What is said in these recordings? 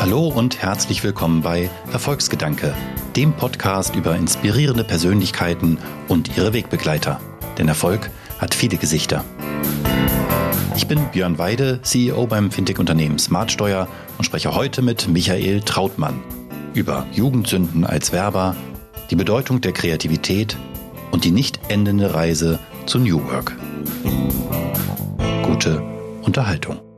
Hallo und herzlich willkommen bei Erfolgsgedanke, dem Podcast über inspirierende Persönlichkeiten und ihre Wegbegleiter. Denn Erfolg hat viele Gesichter. Ich bin Björn Weide, CEO beim Fintech-Unternehmen Smartsteuer und spreche heute mit Michael Trautmann über Jugendsünden als Werber, die Bedeutung der Kreativität und die nicht endende Reise zu New Work. Gute Unterhaltung.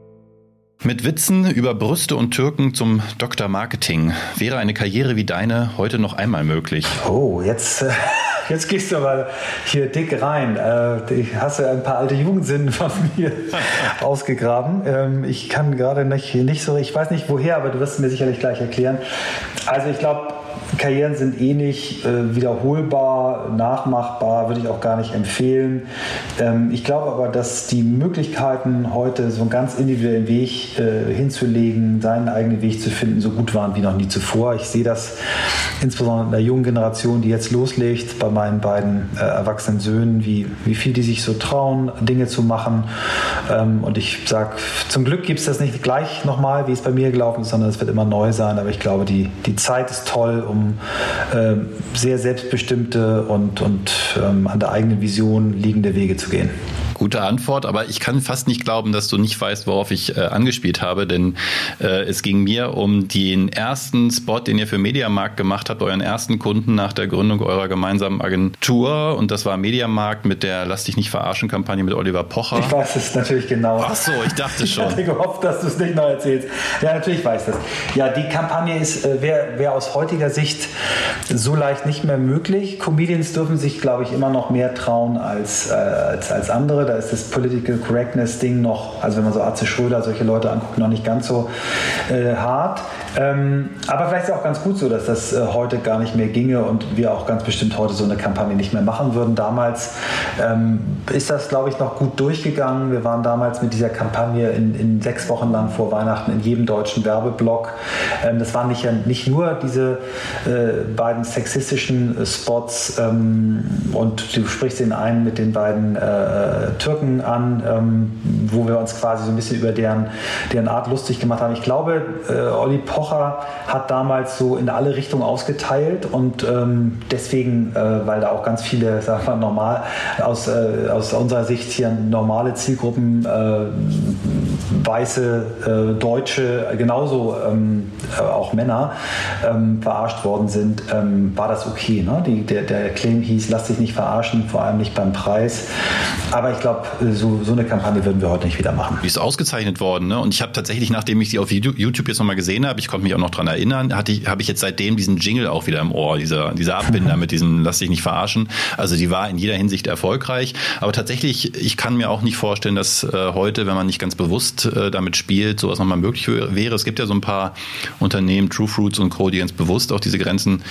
Mit Witzen über Brüste und Türken zum Dr. Marketing wäre eine Karriere wie deine heute noch einmal möglich. Oh, jetzt, äh, jetzt gehst du aber hier dick rein. Äh, hast du ein paar alte Jugendsünden von mir ausgegraben. Ähm, ich kann gerade nicht, nicht so, ich weiß nicht woher, aber du wirst es mir sicherlich gleich erklären. Also ich glaube, Karrieren sind eh nicht äh, wiederholbar, nachmachbar, würde ich auch gar nicht empfehlen. Ähm, ich glaube aber, dass die Möglichkeiten heute so einen ganz individuellen Weg äh, hinzulegen, seinen eigenen Weg zu finden, so gut waren wie noch nie zuvor. Ich sehe das insbesondere in der jungen Generation, die jetzt loslegt, bei meinen beiden äh, erwachsenen Söhnen, wie, wie viel die sich so trauen, Dinge zu machen. Ähm, und ich sage, zum Glück gibt es das nicht gleich nochmal, wie es bei mir gelaufen ist, sondern es wird immer neu sein. Aber ich glaube, die, die Zeit ist toll, um äh, sehr selbstbestimmte und, und ähm, an der eigenen Vision liegende Wege zu gehen. Gute Antwort, aber ich kann fast nicht glauben, dass du nicht weißt, worauf ich äh, angespielt habe, denn äh, es ging mir um den ersten Spot, den ihr für Mediamarkt gemacht habt, euren ersten Kunden nach der Gründung eurer gemeinsamen Agentur und das war Mediamarkt mit der Lass dich nicht verarschen Kampagne mit Oliver Pocher. Ich weiß es natürlich genau. Ach so, ich dachte schon. Ich hatte gehofft, dass du es nicht noch erzählst. Ja, natürlich weiß das. Ja, die Kampagne ist, äh, wäre wär aus heutiger Sicht so leicht nicht mehr möglich. Comedians dürfen sich, glaube ich, immer noch mehr trauen als, äh, als, als andere da ist das Political Correctness Ding noch, also wenn man so Arze Schröder, solche Leute anguckt, noch nicht ganz so äh, hart. Ähm, aber vielleicht ist es auch ganz gut so, dass das äh, heute gar nicht mehr ginge und wir auch ganz bestimmt heute so eine Kampagne nicht mehr machen würden. Damals ähm, ist das, glaube ich, noch gut durchgegangen. Wir waren damals mit dieser Kampagne in, in sechs Wochen lang vor Weihnachten in jedem deutschen Werbeblock. Ähm, das waren nicht, nicht nur diese äh, beiden sexistischen äh, Spots ähm, und du sprichst den einen mit den beiden äh, Türken an, ähm, wo wir uns quasi so ein bisschen über deren, deren Art lustig gemacht haben. Ich glaube, äh, Olli Pocher hat damals so in alle Richtungen ausgeteilt und ähm, deswegen, äh, weil da auch ganz viele, sagen wir normal, aus, äh, aus unserer Sicht hier normale Zielgruppen, äh, weiße äh, Deutsche, genauso ähm, äh, auch Männer ähm, verarscht worden sind, ähm, war das okay. Ne? Die, der, der Claim hieß, lass dich nicht verarschen, vor allem nicht beim Preis. Aber ich glaube, so, so eine Kampagne würden wir heute nicht wieder machen. Die ist ausgezeichnet worden. Ne? Und ich habe tatsächlich, nachdem ich sie auf YouTube jetzt nochmal gesehen habe, ich konnte mich auch noch daran erinnern, habe ich jetzt seitdem diesen Jingle auch wieder im Ohr, dieser, dieser Abbinder mit diesem Lass dich nicht verarschen. Also die war in jeder Hinsicht erfolgreich. Aber tatsächlich, ich kann mir auch nicht vorstellen, dass äh, heute, wenn man nicht ganz bewusst äh, damit spielt, sowas nochmal möglich wäre. Es gibt ja so ein paar Unternehmen, True Fruits und Co., die ganz bewusst auch diese Grenzen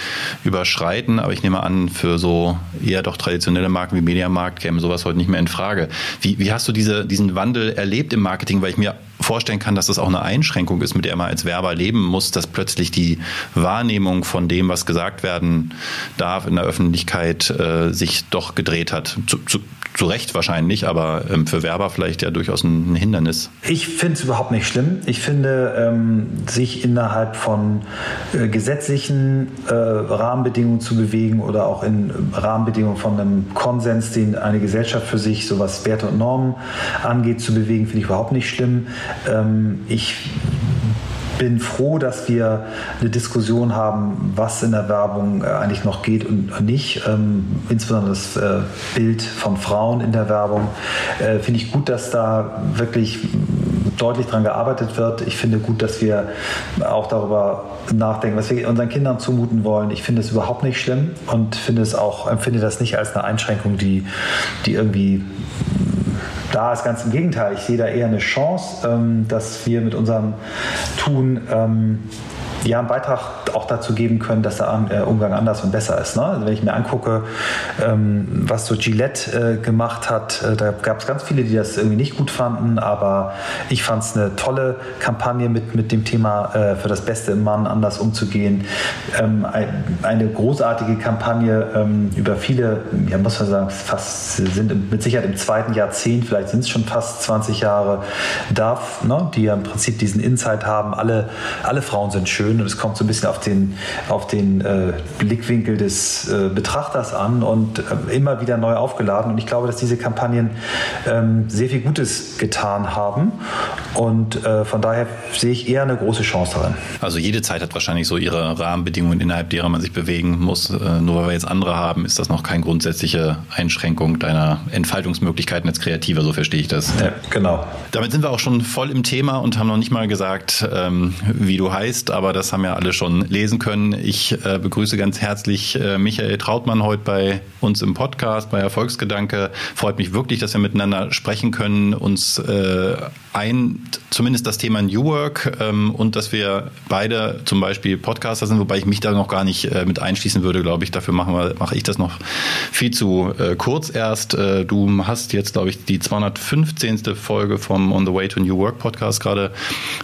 überschreiten. Aber ich nehme an, für so eher doch traditionelle Marken wie Mediamarkt käme sowas heute nicht mehr in Frage. Wie, wie hast du diese, diesen Wandel erlebt im Marketing? Weil ich mir vorstellen kann, dass das auch eine Einschränkung ist, mit der man als Werber leben muss, dass plötzlich die Wahrnehmung von dem, was gesagt werden darf in der Öffentlichkeit, äh, sich doch gedreht hat. Zu, zu, zu Recht wahrscheinlich, aber ähm, für Werber vielleicht ja durchaus ein, Hindernis. Ich finde es überhaupt nicht schlimm. Ich finde, ähm, sich innerhalb von äh, gesetzlichen äh, Rahmenbedingungen zu bewegen oder auch in Rahmenbedingungen von einem Konsens, den eine Gesellschaft für sich, so was Werte und Normen angeht, zu bewegen, finde ich überhaupt nicht schlimm. Ähm, ich bin froh, dass wir eine Diskussion haben, was in der Werbung äh, eigentlich noch geht und nicht. Ähm, insbesondere das äh, Bild von Frauen in der Werbung. Äh, Finde ich gut, dass da wirklich deutlich daran gearbeitet wird. Ich finde gut, dass wir auch darüber nachdenken, was wir unseren Kindern zumuten wollen. Ich finde es überhaupt nicht schlimm und finde es auch, empfinde das nicht als eine Einschränkung, die, die irgendwie da ist ganz im Gegenteil. Ich sehe da eher eine Chance, ähm, dass wir mit unserem Tun ähm, ja, einen Beitrag auch dazu geben können, dass der äh, Umgang anders und besser ist. Ne? Also wenn ich mir angucke, ähm, was so Gillette äh, gemacht hat, äh, da gab es ganz viele, die das irgendwie nicht gut fanden, aber ich fand es eine tolle Kampagne mit, mit dem Thema äh, für das Beste im Mann anders umzugehen. Ähm, ein, eine großartige Kampagne ähm, über viele, ja muss man sagen, fast sind mit Sicherheit im zweiten Jahrzehnt, vielleicht sind es schon fast 20 Jahre, DAF, ne? die ja im Prinzip diesen Insight haben, alle, alle Frauen sind schön und es kommt so ein bisschen auf den, auf den äh, Blickwinkel des äh, Betrachters an und äh, immer wieder neu aufgeladen. Und ich glaube, dass diese Kampagnen ähm, sehr viel Gutes getan haben. Und äh, von daher sehe ich eher eine große Chance darin. Also jede Zeit hat wahrscheinlich so ihre Rahmenbedingungen, innerhalb derer man sich bewegen muss. Äh, nur weil wir jetzt andere haben, ist das noch keine grundsätzliche Einschränkung deiner Entfaltungsmöglichkeiten als Kreativer, so verstehe ich das. Ja, genau. Damit sind wir auch schon voll im Thema und haben noch nicht mal gesagt, ähm, wie du heißt, aber das haben ja alle schon lesen können. Ich äh, begrüße ganz herzlich äh, Michael Trautmann heute bei uns im Podcast, bei Erfolgsgedanke. Freut mich wirklich, dass wir miteinander sprechen können, uns äh, ein, zumindest das Thema New Work ähm, und dass wir beide zum Beispiel Podcaster sind, wobei ich mich da noch gar nicht äh, mit einschließen würde, glaube ich. Dafür mache ich das noch viel zu äh, kurz erst. Äh, du hast jetzt, glaube ich, die 215. Folge vom On the Way to New Work Podcast gerade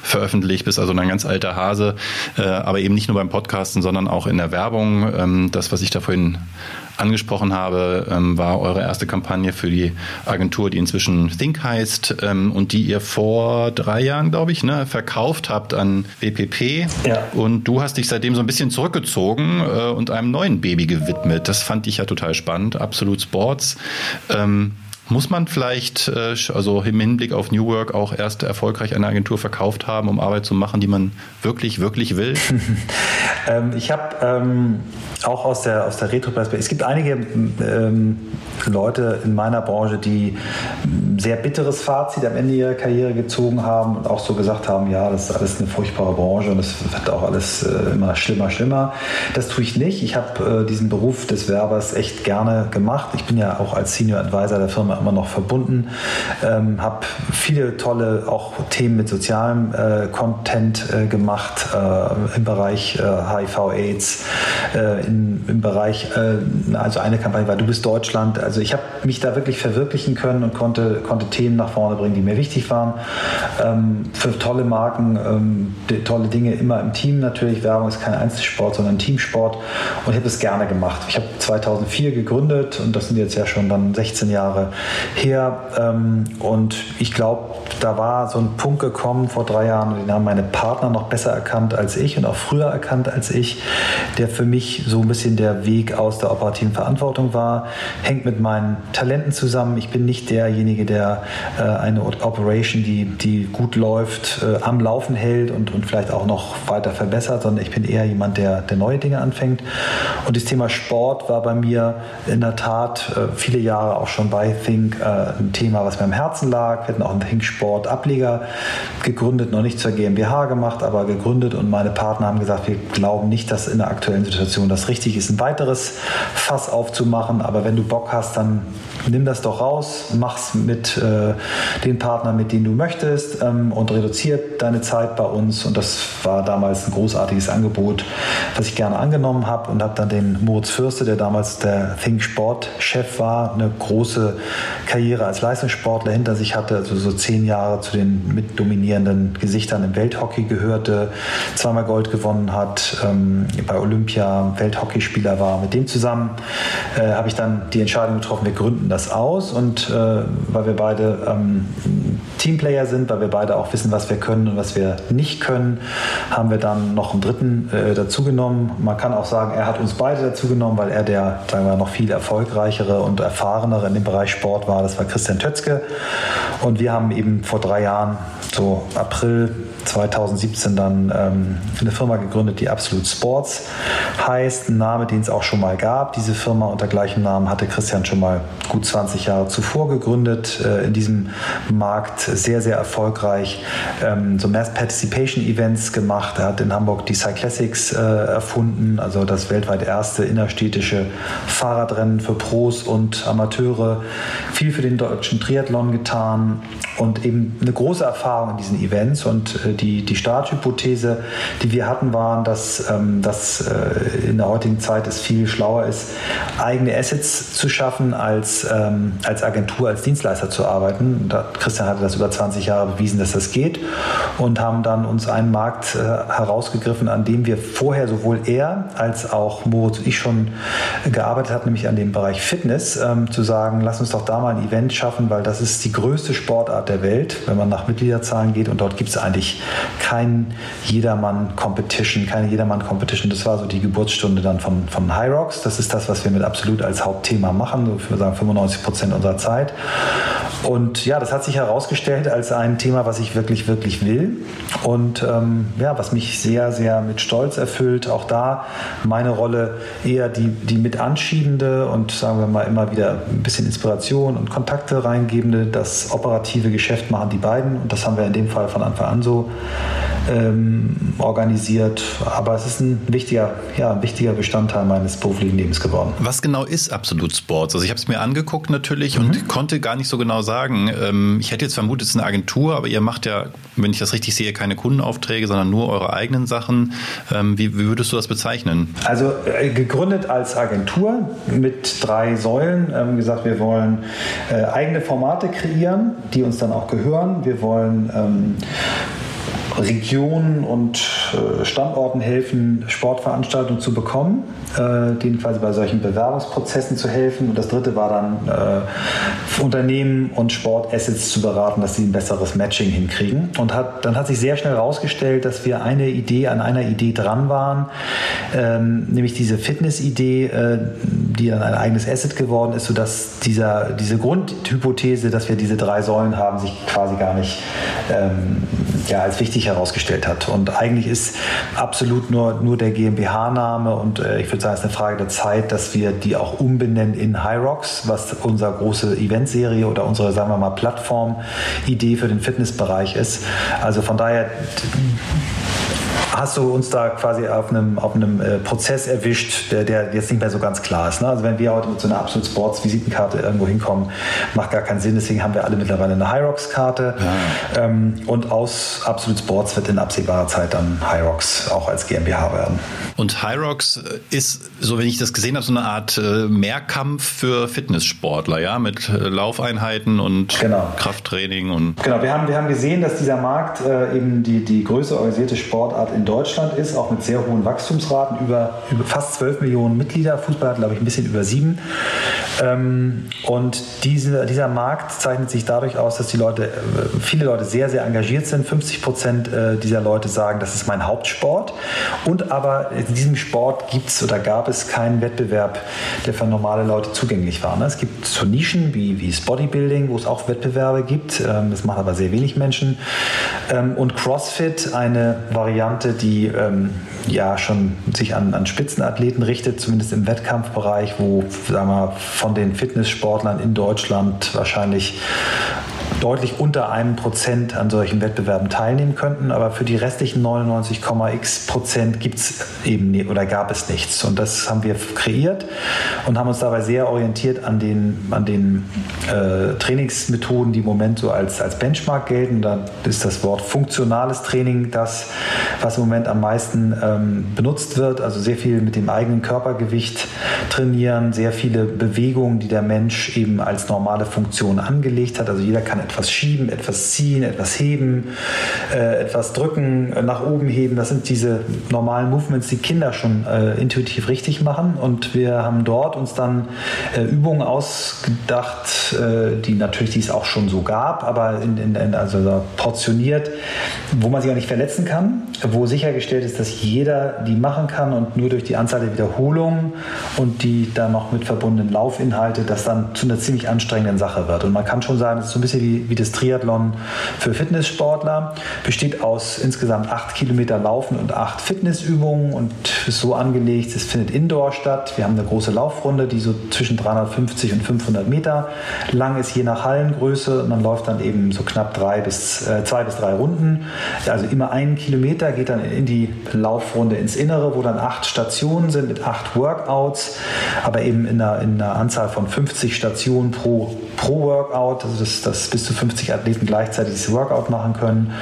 veröffentlicht, bist also ein ganz alter Hase, äh, aber eben nicht nur beim Podcasten, sondern auch in der Werbung. Ähm, das, was ich da vorhin angesprochen habe, ähm, war eure erste Kampagne für die Agentur, die inzwischen Think heißt ähm, und die ihr vor drei Jahren, glaube ich, ne, verkauft habt an WPP. Ja. Und du hast dich seitdem so ein bisschen zurückgezogen äh, und einem neuen Baby gewidmet. Das fand ich ja total spannend. Absolut Sports. Ähm, muss man vielleicht, äh, also im Hinblick auf New Work, auch erst erfolgreich eine Agentur verkauft haben, um Arbeit zu machen, die man wirklich, wirklich will? ähm, ich habe ähm, auch aus der, aus der Retro-Perspektive, es gibt einige ähm, Leute in meiner Branche, die ein sehr bitteres Fazit am Ende ihrer Karriere gezogen haben und auch so gesagt haben, ja, das ist alles eine furchtbare Branche und es wird auch alles äh, immer schlimmer, schlimmer. Das tue ich nicht. Ich habe äh, diesen Beruf des Werbers echt gerne gemacht. Ich bin ja auch als Senior Advisor der Firma immer noch verbunden. Ähm, habe viele tolle auch Themen mit sozialem äh, Content äh, gemacht äh, im Bereich HIV/AIDS, äh, äh, im Bereich, äh, also eine Kampagne war Du bist Deutschland. Also ich habe mich da wirklich verwirklichen können und konnte, konnte Themen nach vorne bringen, die mir wichtig waren. Ähm, für tolle Marken, ähm, tolle Dinge immer im Team natürlich. Werbung ist kein Einzelsport, sondern Teamsport. Und ich habe es gerne gemacht. Ich habe 2004 gegründet und das sind jetzt ja schon dann 16 Jahre her. Ähm, und ich glaube, da war so ein Punkt gekommen vor drei Jahren, den haben meine Partner noch besser erkannt als ich und auch früher erkannt als ich, der für mich so ein bisschen der Weg aus der operativen Verantwortung war. Hängt mit meinen Talenten zusammen. Ich bin nicht derjenige, der äh, eine Operation, die, die gut läuft, äh, am Laufen hält und, und vielleicht auch noch weiter verbessert, sondern ich bin eher jemand, der, der neue Dinge anfängt. Und das Thema Sport war bei mir in der Tat äh, viele Jahre auch schon bei Think äh, ein Thema, was mir am Herzen lag. Wir hatten auch einen Think Sport Ableger gegründet, noch nicht zur GmbH gemacht, aber gegründet und meine Partner haben gesagt, wir glauben nicht, dass in der aktuellen Situation das richtig ist, ein weiteres Fass aufzumachen. Aber wenn du Bock hast, dann nimm das doch raus, mach's mit äh, den Partnern, mit denen du möchtest ähm, und reduziert deine Zeit bei uns. Und das war damals ein großartiges Angebot, was ich gerne angenommen habe und habe dann den Moritz Fürste, der damals der Think Sport Chef war, eine große Karriere als Leistungssportler hinter sich hatte, also so zehn Jahre zu den mit dominierenden Gesichtern im Welthockey gehörte, zweimal Gold gewonnen hat, ähm, bei Olympia Welthockeyspieler war. Mit dem zusammen äh, habe ich dann die Entscheidung getroffen, wir gründen das aus und äh, weil wir beide ähm, Teamplayer sind, weil wir beide auch wissen, was wir können und was wir nicht können, haben wir dann noch einen dritten äh, dazugenommen. Man kann auch sagen, er hat uns beide dazugenommen, weil er der, sagen wir, noch viel erfolgreichere und erfahrenere in dem Bereich Sport war. Das war Christian Tötzke. Und wir haben eben vor drei Jahren, so April 2017 dann ähm, eine Firma gegründet, die Absolute Sports heißt. Ein Name, den es auch schon mal gab. Diese Firma unter gleichem Namen hatte Christian schon mal gut 20 Jahre zuvor gegründet. Äh, in diesem Markt sehr, sehr erfolgreich ähm, so Mass Participation Events gemacht. Er hat in Hamburg die Cyclassics äh, erfunden, also das weltweit erste innerstädtische Fahrradrennen für Pros und Amateure. Viel für den deutschen Triathlon getan und eben eine große Erfahrung in diesen Events. Und äh, die, die Starthypothese, die wir hatten, waren, dass, ähm, dass äh, in der heutigen Zeit es viel schlauer ist, eigene Assets zu schaffen, als, ähm, als Agentur, als Dienstleister zu arbeiten. Da, Christian hatte das über 20 Jahre bewiesen, dass das geht und haben dann uns einen Markt äh, herausgegriffen, an dem wir vorher sowohl er als auch Moritz und ich schon gearbeitet hatten, nämlich an dem Bereich Fitness, ähm, zu sagen, lass uns doch da mal ein Event schaffen, weil das ist die größte Sportart der Welt, wenn man nach Mitgliederzahlen geht und dort gibt es eigentlich kein Jedermann-Competition, keine Jedermann-Competition. Das war so die Geburtsstunde dann von, von High Rocks. Das ist das, was wir mit Absolut als Hauptthema machen, so ich sagen 95 Prozent unserer Zeit. Und ja, das hat sich herausgestellt als ein Thema, was ich wirklich, wirklich will und ähm, ja, was mich sehr, sehr mit Stolz erfüllt. Auch da meine Rolle eher die, die mit anschiebende und sagen wir mal immer wieder ein bisschen Inspiration und Kontakte reingebende. Das operative Geschäft machen die beiden und das haben wir in dem Fall von Anfang an so ähm, organisiert. Aber es ist ein wichtiger, ja, ein wichtiger Bestandteil meines beruflichen Lebens geworden. Was genau ist Absolut Sports? Also ich habe es mir angeguckt natürlich mhm. und konnte gar nicht so genau sagen. Ähm, ich hätte jetzt vermutet, es ist eine Agentur, aber ihr macht ja, wenn ich das richtig sehe, keine Kundenaufträge, sondern nur eure eigenen Sachen. Ähm, wie, wie, würdest du das bezeichnen? Also äh, gegründet als Agentur mit drei Säulen. Ähm, gesagt, wir wollen äh, eigene Formate kreieren, die uns dann auch gehören. Wir wollen ähm, Regionen und äh, Standorten helfen, Sportveranstaltungen zu bekommen, äh, denen quasi bei solchen Bewerbungsprozessen zu helfen. Und das dritte war dann äh, Unternehmen und Sportassets zu beraten, dass sie ein besseres Matching hinkriegen. Und hat, dann hat sich sehr schnell herausgestellt, dass wir eine Idee an einer Idee dran waren, ähm, nämlich diese Fitness-Idee, die dann ein eigenes Asset geworden ist, sodass dieser, diese Grundhypothese, dass wir diese drei Säulen haben, sich quasi gar nicht ähm, ja, als wichtig herausgestellt hat. Und eigentlich ist absolut nur, nur der GmbH-Name und äh, ich würde sagen, es ist eine Frage der Zeit, dass wir die auch umbenennen in Hyrox, was unsere große Eventserie oder unsere, sagen wir mal, Plattform-Idee für den Fitnessbereich ist. Also von daher hast du uns da quasi auf einem, auf einem äh, Prozess erwischt, der, der jetzt nicht mehr so ganz klar ist. Ne? Also wenn wir heute mit so einer Absolut Sports Visitenkarte irgendwo hinkommen, macht gar keinen Sinn. Deswegen haben wir alle mittlerweile eine Hyrox Karte. Ja. Ähm, und aus Absolut Sports wird in absehbarer Zeit dann Hyrox auch als GmbH werden. Und Hyrox ist, so wenn ich das gesehen habe, so eine Art äh, Mehrkampf für Fitnesssportler, ja, mit äh, Laufeinheiten und genau. Krafttraining und. Genau, wir haben, wir haben gesehen, dass dieser Markt äh, eben die, die größte organisierte Sportart in Deutschland ist, auch mit sehr hohen Wachstumsraten, über, über fast 12 Millionen Mitglieder. Fußball hat, glaube ich, ein bisschen über sieben. Ähm, und diese, dieser Markt zeichnet sich dadurch aus, dass die Leute, äh, viele Leute sehr, sehr engagiert sind. 50 Prozent äh, dieser Leute sagen, das ist mein Hauptsport. Und aber in diesem Sport gibt es oder gab es keinen Wettbewerb, der für normale Leute zugänglich war. Ne? Es gibt so Nischen wie, wie das Bodybuilding, wo es auch Wettbewerbe gibt. Ähm, das machen aber sehr wenig Menschen. Ähm, und CrossFit, eine Variante, die ja schon sich an, an Spitzenathleten richtet, zumindest im Wettkampfbereich, wo sagen wir, von den Fitnesssportlern in Deutschland wahrscheinlich deutlich unter einem Prozent an solchen Wettbewerben teilnehmen könnten, aber für die restlichen 99,x Prozent gibt es eben ne, oder gab es nichts. Und das haben wir kreiert und haben uns dabei sehr orientiert an den, an den äh, Trainingsmethoden, die im Moment so als, als Benchmark gelten. Da ist das Wort funktionales Training das, was im Moment am meisten ähm, benutzt wird. Also sehr viel mit dem eigenen Körpergewicht trainieren, sehr viele Bewegungen, die der Mensch eben als normale Funktion angelegt hat. Also jeder kann etwas schieben, etwas ziehen, etwas heben, äh, etwas drücken, nach oben heben. Das sind diese normalen Movements, die Kinder schon äh, intuitiv richtig machen. Und wir haben dort uns dann äh, Übungen ausgedacht, äh, die natürlich dies auch schon so gab, aber in, in, in, also portioniert, wo man sich auch nicht verletzen kann, wo sichergestellt ist, dass jeder die machen kann und nur durch die Anzahl der Wiederholungen und die dann noch mit verbundenen Laufinhalte das dann zu einer ziemlich anstrengenden Sache wird. Und man kann schon sagen, das ist so ein bisschen wie wie, das Triathlon für Fitnesssportler. Besteht aus insgesamt acht Kilometer Laufen und acht Fitnessübungen und ist so angelegt, es findet indoor statt. Wir haben eine große Laufrunde, die so zwischen 350 und 500 Meter lang ist, je nach Hallengröße. Man läuft dann eben so knapp drei bis, äh, zwei bis drei Runden. Also immer einen Kilometer geht dann in die Laufrunde ins Innere, wo dann acht Stationen sind mit acht Workouts, aber eben in einer, in einer Anzahl von 50 Stationen pro, pro Workout, also dass, dass bis zu 50 Athleten gleichzeitig dieses Workout machen können.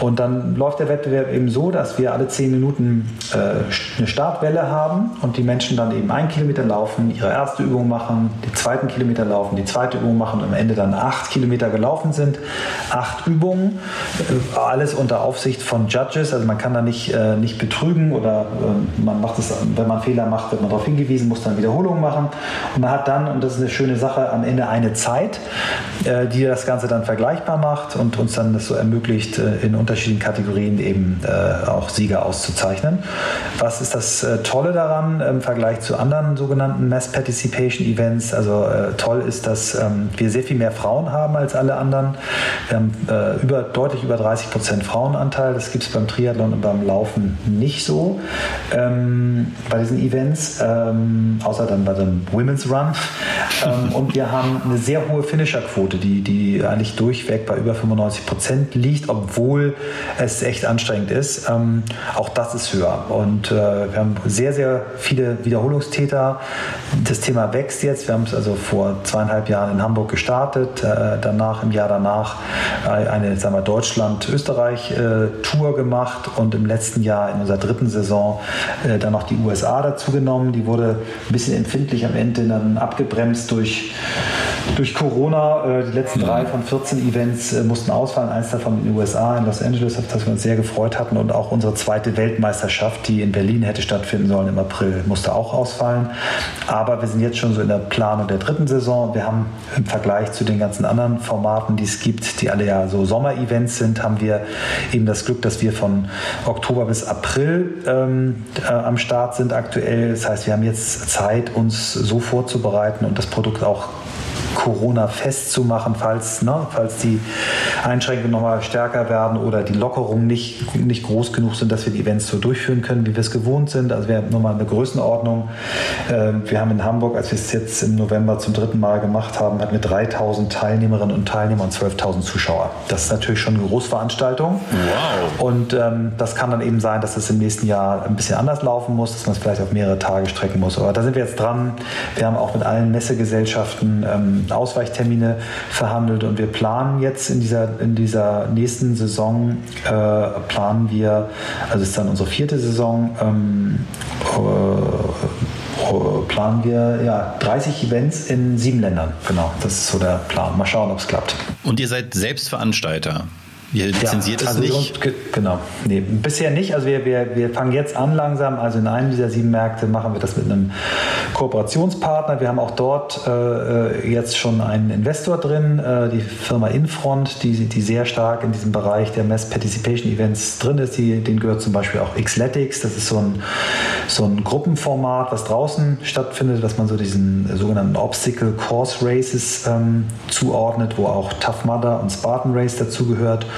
Und dann läuft der Wettbewerb eben so, dass wir alle zehn Minuten äh, eine Startwelle haben und die Menschen dann eben einen Kilometer laufen, ihre erste Übung machen, den zweiten Kilometer laufen, die zweite Übung machen und am Ende dann acht Kilometer gelaufen sind. Acht Übungen, äh, alles unter Aufsicht von Judges, also man kann da nicht, äh, nicht betrügen oder äh, man macht es, wenn man Fehler macht, wird man darauf hingewiesen, muss dann Wiederholungen machen und man hat dann, und das ist eine schöne Sache, am Ende eine Zeit, äh, die das Ganze dann vergleichbar macht und uns dann das so ermöglicht, äh, in unterschiedlichen Kategorien eben äh, auch Sieger auszuzeichnen. Was ist das Tolle daran im Vergleich zu anderen sogenannten Mass Participation Events? Also toll ist, dass ähm, wir sehr viel mehr Frauen haben als alle anderen. Wir haben über, deutlich über 30 Prozent Frauenanteil. Das gibt es beim Triathlon und beim Laufen nicht so ähm, bei diesen Events, ähm, außer dann bei dem Women's Run. und wir haben eine sehr hohe Finisher-Quote, die, die eigentlich durchweg bei über 95 Prozent liegt, obwohl es echt anstrengend ist. Ähm, auch das ist höher. Und äh, wir haben sehr, sehr viele Wiederholungstäter. Das Thema wächst jetzt. Wir haben es also vor zweieinhalb Jahren in Hamburg gestartet, äh, danach im Jahr danach eine Deutschland-Österreich-Tour äh, gemacht und im letzten Jahr in unserer dritten Saison äh, dann noch die USA dazu genommen. Die wurde ein bisschen empfindlich am Ende dann abgebremst durch durch Corona, äh, die letzten drei von 14 Events äh, mussten ausfallen. Eins davon in den USA, in Los Angeles, auf das wir uns sehr gefreut hatten. Und auch unsere zweite Weltmeisterschaft, die in Berlin hätte stattfinden sollen im April, musste auch ausfallen. Aber wir sind jetzt schon so in der Planung der dritten Saison. Wir haben im Vergleich zu den ganzen anderen Formaten, die es gibt, die alle ja so Sommerevents sind, haben wir eben das Glück, dass wir von Oktober bis April ähm, äh, am Start sind aktuell. Das heißt, wir haben jetzt Zeit, uns so vorzubereiten und das Produkt auch Corona festzumachen, falls, ne, falls die Einschränkungen nochmal stärker werden oder die Lockerungen nicht, nicht groß genug sind, dass wir die Events so durchführen können, wie wir es gewohnt sind. Also wir haben nochmal eine Größenordnung. Ähm, wir haben in Hamburg, als wir es jetzt im November zum dritten Mal gemacht haben, hatten wir 3000 Teilnehmerinnen und Teilnehmer und 12.000 Zuschauer. Das ist natürlich schon eine Großveranstaltung. Wow. Und ähm, das kann dann eben sein, dass es im nächsten Jahr ein bisschen anders laufen muss, dass man es vielleicht auf mehrere Tage strecken muss. Aber da sind wir jetzt dran. Wir haben auch mit allen Messegesellschaften ähm, Ausweichtermine verhandelt und wir planen jetzt in dieser, in dieser nächsten Saison, äh, planen wir, also ist dann unsere vierte Saison, ähm, äh, planen wir ja 30 Events in sieben Ländern. Genau, das ist so der Plan. Mal schauen, ob es klappt. Und ihr seid Selbstveranstalter. Ihr lizenziert ja, also es nicht? Genau. Nee, bisher nicht. Also wir, wir, wir fangen jetzt an langsam. Also in einem dieser sieben Märkte machen wir das mit einem Kooperationspartner. Wir haben auch dort äh, jetzt schon einen Investor drin, äh, die Firma Infront, die, die sehr stark in diesem Bereich der Mass Participation Events drin ist. Die, denen gehört zum Beispiel auch Xletics. Das ist so ein, so ein Gruppenformat, was draußen stattfindet, was man so diesen sogenannten Obstacle Course Races ähm, zuordnet, wo auch Tough Mudder und Spartan Race dazugehört.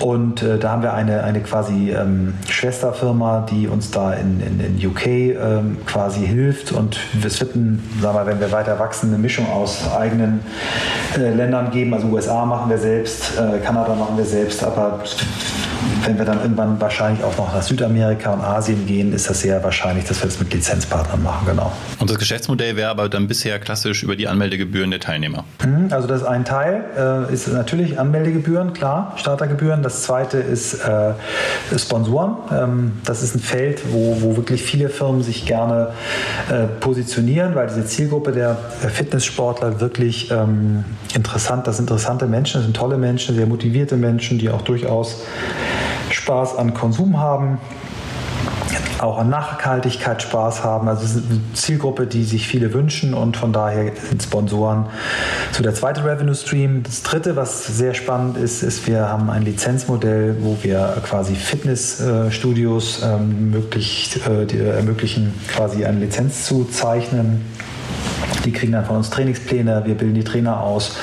Und äh, da haben wir eine, eine quasi ähm, Schwesterfirma, die uns da in, in, in UK ähm, quasi hilft. Und es wird, ein, sagen wir, wenn wir weiter wachsen, eine Mischung aus eigenen äh, Ländern geben. Also USA machen wir selbst, äh, Kanada machen wir selbst, aber wenn wir dann irgendwann wahrscheinlich auch noch nach Südamerika und Asien gehen, ist das sehr wahrscheinlich, dass wir das mit Lizenzpartnern machen, genau. Und das Geschäftsmodell wäre aber dann bisher klassisch über die Anmeldegebühren der Teilnehmer? Mhm, also das ist ein Teil, äh, ist natürlich Anmeldegebühren, klar, Startergebühren. Das zweite ist äh, Sponsoren. Ähm, das ist ein Feld, wo, wo wirklich viele Firmen sich gerne äh, positionieren, weil diese Zielgruppe der Fitnesssportler wirklich ähm, interessant, das sind interessante Menschen, das sind tolle Menschen, sehr motivierte Menschen, die auch durchaus Spaß an Konsum haben, auch an Nachhaltigkeit Spaß haben. Also es ist eine Zielgruppe, die sich viele wünschen und von daher sind Sponsoren so der zweite Revenue Stream. Das dritte, was sehr spannend ist, ist, wir haben ein Lizenzmodell, wo wir quasi Fitnessstudios ähm, äh, ermöglichen, quasi eine Lizenz zu zeichnen. Die kriegen dann von uns Trainingspläne, wir bilden die Trainer aus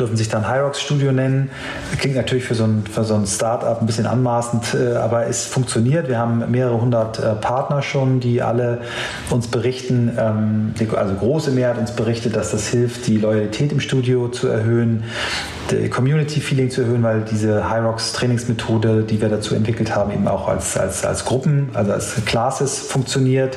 dürfen sich dann Hyrox Studio nennen. Klingt natürlich für so ein, für so ein Start-up ein bisschen anmaßend, äh, aber es funktioniert. Wir haben mehrere hundert äh, Partner schon, die alle uns berichten, ähm, also große Mehrheit uns berichtet, dass das hilft, die Loyalität im Studio zu erhöhen, Community-Feeling zu erhöhen, weil diese Hyrox-Trainingsmethode, die wir dazu entwickelt haben, eben auch als, als, als Gruppen, also als Classes funktioniert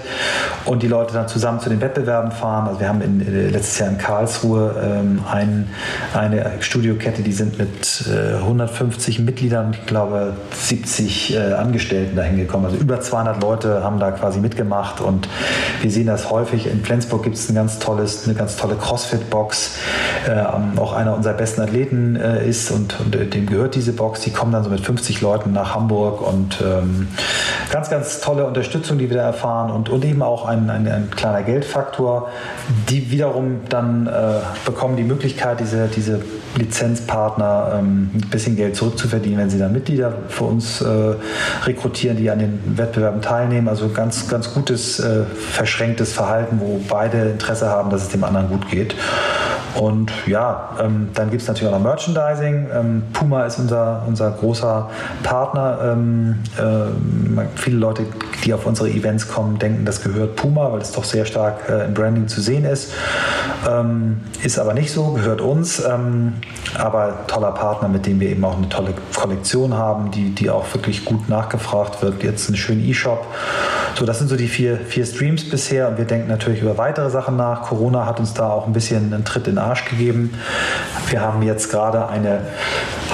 und die Leute dann zusammen zu den Wettbewerben fahren. Also wir haben in, äh, letztes Jahr in Karlsruhe ähm, ein, eine Studiokette, die sind mit äh, 150 Mitgliedern, ich glaube 70 äh, Angestellten dahin gekommen. Also über 200 Leute haben da quasi mitgemacht und wir sehen das häufig. In Flensburg gibt es ein ganz tolles, eine ganz tolle CrossFit-Box. Äh, auch einer unserer besten Athleten äh, ist und, und äh, dem gehört diese Box. Die kommen dann so mit 50 Leuten nach Hamburg und ähm, ganz, ganz tolle Unterstützung, die wir da erfahren und, und eben auch ein, ein, ein kleiner Geldfaktor. Die wiederum dann äh, bekommen die Möglichkeit, diese, diese Lizenzpartner ähm, ein bisschen Geld zurückzuverdienen, wenn sie dann Mitglieder für uns äh, rekrutieren, die an den Wettbewerben teilnehmen. Also ganz, ganz gutes, äh, verschränktes Verhalten, wo beide Interesse haben, dass es dem anderen gut geht. Und ja, ähm, dann gibt es natürlich auch noch Merchandising. Ähm, Puma ist unser, unser großer Partner. Ähm, äh, viele Leute, die auf unsere Events kommen, denken, das gehört Puma, weil es doch sehr stark äh, im Branding zu sehen ist. Ähm, ist aber nicht so, gehört uns. Ähm, aber toller Partner, mit dem wir eben auch eine tolle Kollektion haben, die, die auch wirklich gut nachgefragt wird. Jetzt einen schönen E-Shop. So, das sind so die vier, vier Streams bisher und wir denken natürlich über weitere Sachen nach. Corona hat uns da auch ein bisschen einen Tritt in den Arsch gegeben. Wir haben jetzt gerade eine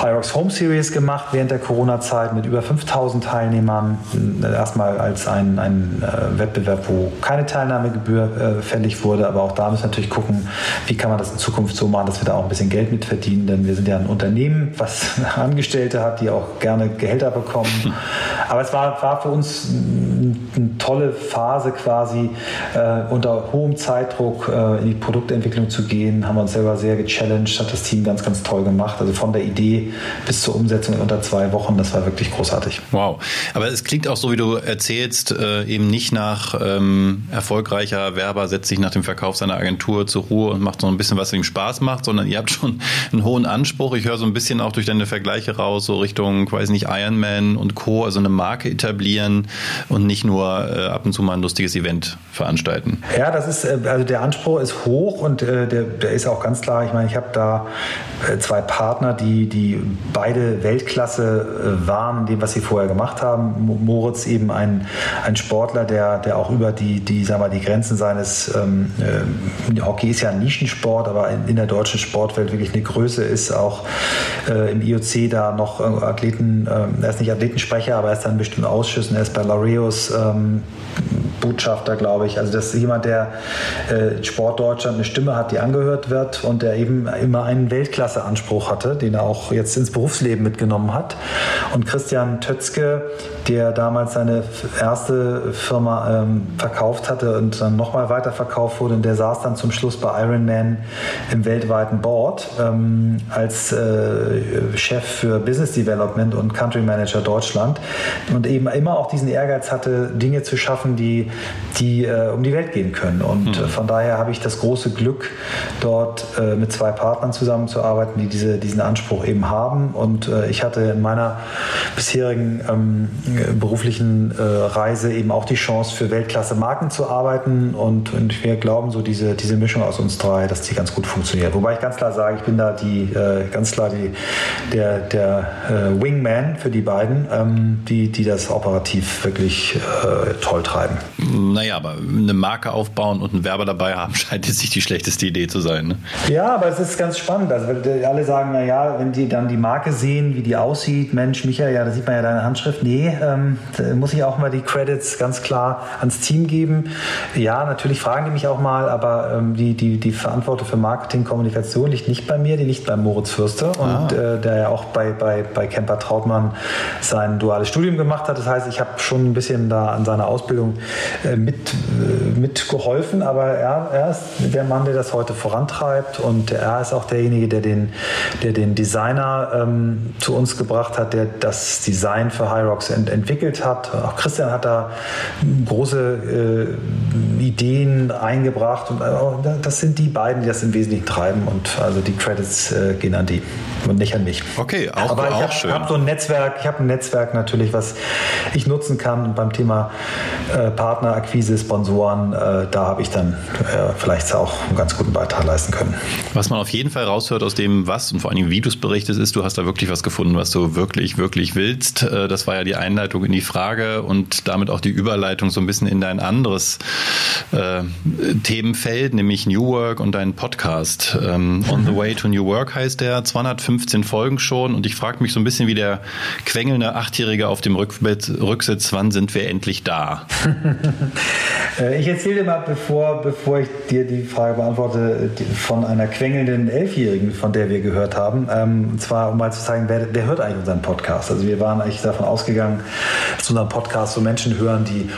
Hyrox Home Series gemacht während der Corona-Zeit mit über 5000 Teilnehmern. Erstmal als ein, ein äh, Wettbewerb, wo keine Teilnahmegebühr äh, fällig wurde, aber auch da müssen wir natürlich gucken, wie kann man das in Zukunft so machen, dass wir da auch ein bisschen Geld mit verdienen, denn wir sind ja ein Unternehmen, was Angestellte hat, die auch gerne Gehälter bekommen. Aber es war, war für uns eine tolle Phase quasi, äh, unter hohem Zeitdruck äh, in die Produktentwicklung zu gehen, haben wir uns selber sehr gechallenged, hat das Team ganz, ganz toll gemacht. Also von der Idee bis zur Umsetzung in unter zwei Wochen, das war wirklich großartig. Wow. Aber es klingt auch so, wie du erzählst, äh, eben nicht nach ähm, erfolgreicher Werber setzt sich nach dem Verkauf seiner Agentur zur Ruhe und macht so ein bisschen, was ihm Spaß macht, sondern ihr habt schon einen hohen Anspruch. Ich höre so ein bisschen auch durch deine Vergleiche raus, so Richtung, weiß nicht, Ironman und Co., also eine Marke etablieren und nicht nur äh, ab und zu mal ein lustiges Event veranstalten. Ja, das ist, äh, also der Anspruch ist hoch und äh, der, der ist auch ganz klar. Ich meine, ich habe da äh, zwei Partner, die, die beide Weltklasse äh, waren in dem, was sie vorher gemacht haben. Moritz eben ein, ein Sportler, der, der auch über die, die, sagen wir, die Grenzen seines ähm, äh, Hockey ist ja ein Nischensport, aber in, in, der deutschen Sportwelt wirklich eine Größe ist, auch äh, im IOC da noch Athleten, äh, er ist nicht Athletensprecher, aber er ist dann in bestimmten Ausschüssen, er ist bei Laureus ähm, Botschafter, glaube ich. Also das ist jemand, der äh, Sport Deutschland eine Stimme hat, die angehört wird und der eben immer einen Weltklasseanspruch hatte, den er auch jetzt ins Berufsleben mitgenommen hat. Und Christian Tötzke, der damals seine erste Firma ähm, verkauft hatte und dann nochmal weiterverkauft wurde, und der saß dann zum Schluss bei Ironman im weltweiten Board ähm, als äh, Chef für Business Development und Country Manager Deutschland und eben immer auch diesen Ehrgeiz hatte, Dinge zu schaffen, die, die äh, um die Welt gehen können. Und mhm. von daher habe ich das große Glück, dort äh, mit zwei Partnern zusammenzuarbeiten, die diese, diesen Anspruch eben haben. Und äh, ich hatte in meiner bisherigen ähm, beruflichen äh, Reise eben auch die Chance, für Weltklasse-Marken zu arbeiten. Und, und wir glauben, so diese, diese Mischung aus uns drei, dass die ganz gut funktioniert. Wobei ich ganz klar sage, ich bin da die, äh, ganz klar die, der, der äh, Wingman für die beiden, ähm, die, die das operativ wirklich toll treiben. Naja, aber eine Marke aufbauen und einen Werber dabei haben, scheint jetzt nicht die schlechteste Idee zu sein. Ne? Ja, aber es ist ganz spannend. Also alle sagen, naja, wenn die dann die Marke sehen, wie die aussieht, Mensch, Michael, ja, da sieht man ja deine Handschrift. Nee, ähm, da muss ich auch mal die Credits ganz klar ans Team geben. Ja, natürlich fragen die mich auch mal, aber ähm, die, die, die Verantwortung für Marketing, Kommunikation liegt nicht bei mir, die liegt bei Moritz Fürster ah. und äh, der ja auch bei, bei, bei Kemper Trautmann sein duales Studium gemacht hat. Das heißt, ich habe schon ein bisschen da an seiner Ausbildung mit, äh, mitgeholfen, aber er, er ist der Mann, der das heute vorantreibt und er ist auch derjenige, der den, der den Designer ähm, zu uns gebracht hat, der das Design für Hyrox ent entwickelt hat. Auch Christian hat da große äh, Ideen eingebracht und äh, das sind die beiden, die das im Wesentlichen treiben und also die Credits äh, gehen an die und nicht an mich. Okay, auch, Aber ich auch hab, schön. habe so ein Netzwerk, ich habe ein Netzwerk natürlich, was ich nutzen kann und beim Thema äh, Partnerakquise, Sponsoren, äh, da habe ich dann äh, vielleicht auch einen ganz guten Beitrag leisten können. Was man auf jeden Fall raushört aus dem, was und vor allem wie du es berichtest, ist, du hast da wirklich was gefunden, was du wirklich, wirklich willst. Äh, das war ja die Einleitung in die Frage und damit auch die Überleitung so ein bisschen in dein anderes äh, Themenfeld, nämlich New Work und deinen Podcast. Ähm, On the Way to New Work heißt der, 215 Folgen schon und ich frage mich so ein bisschen wie der quengelnde Achtjährige auf dem Rückbett, Rücksitz, wann sind wir endlich da? Äh, ich erzähle dir mal, bevor, bevor ich dir die Frage beantworte, von einer quengelnden Elfjährigen, von der wir gehört haben. Ähm, und zwar, um mal zu zeigen, wer, wer hört eigentlich unseren Podcast? Also wir waren eigentlich davon ausgegangen, dass unseren Podcast so Menschen hören, die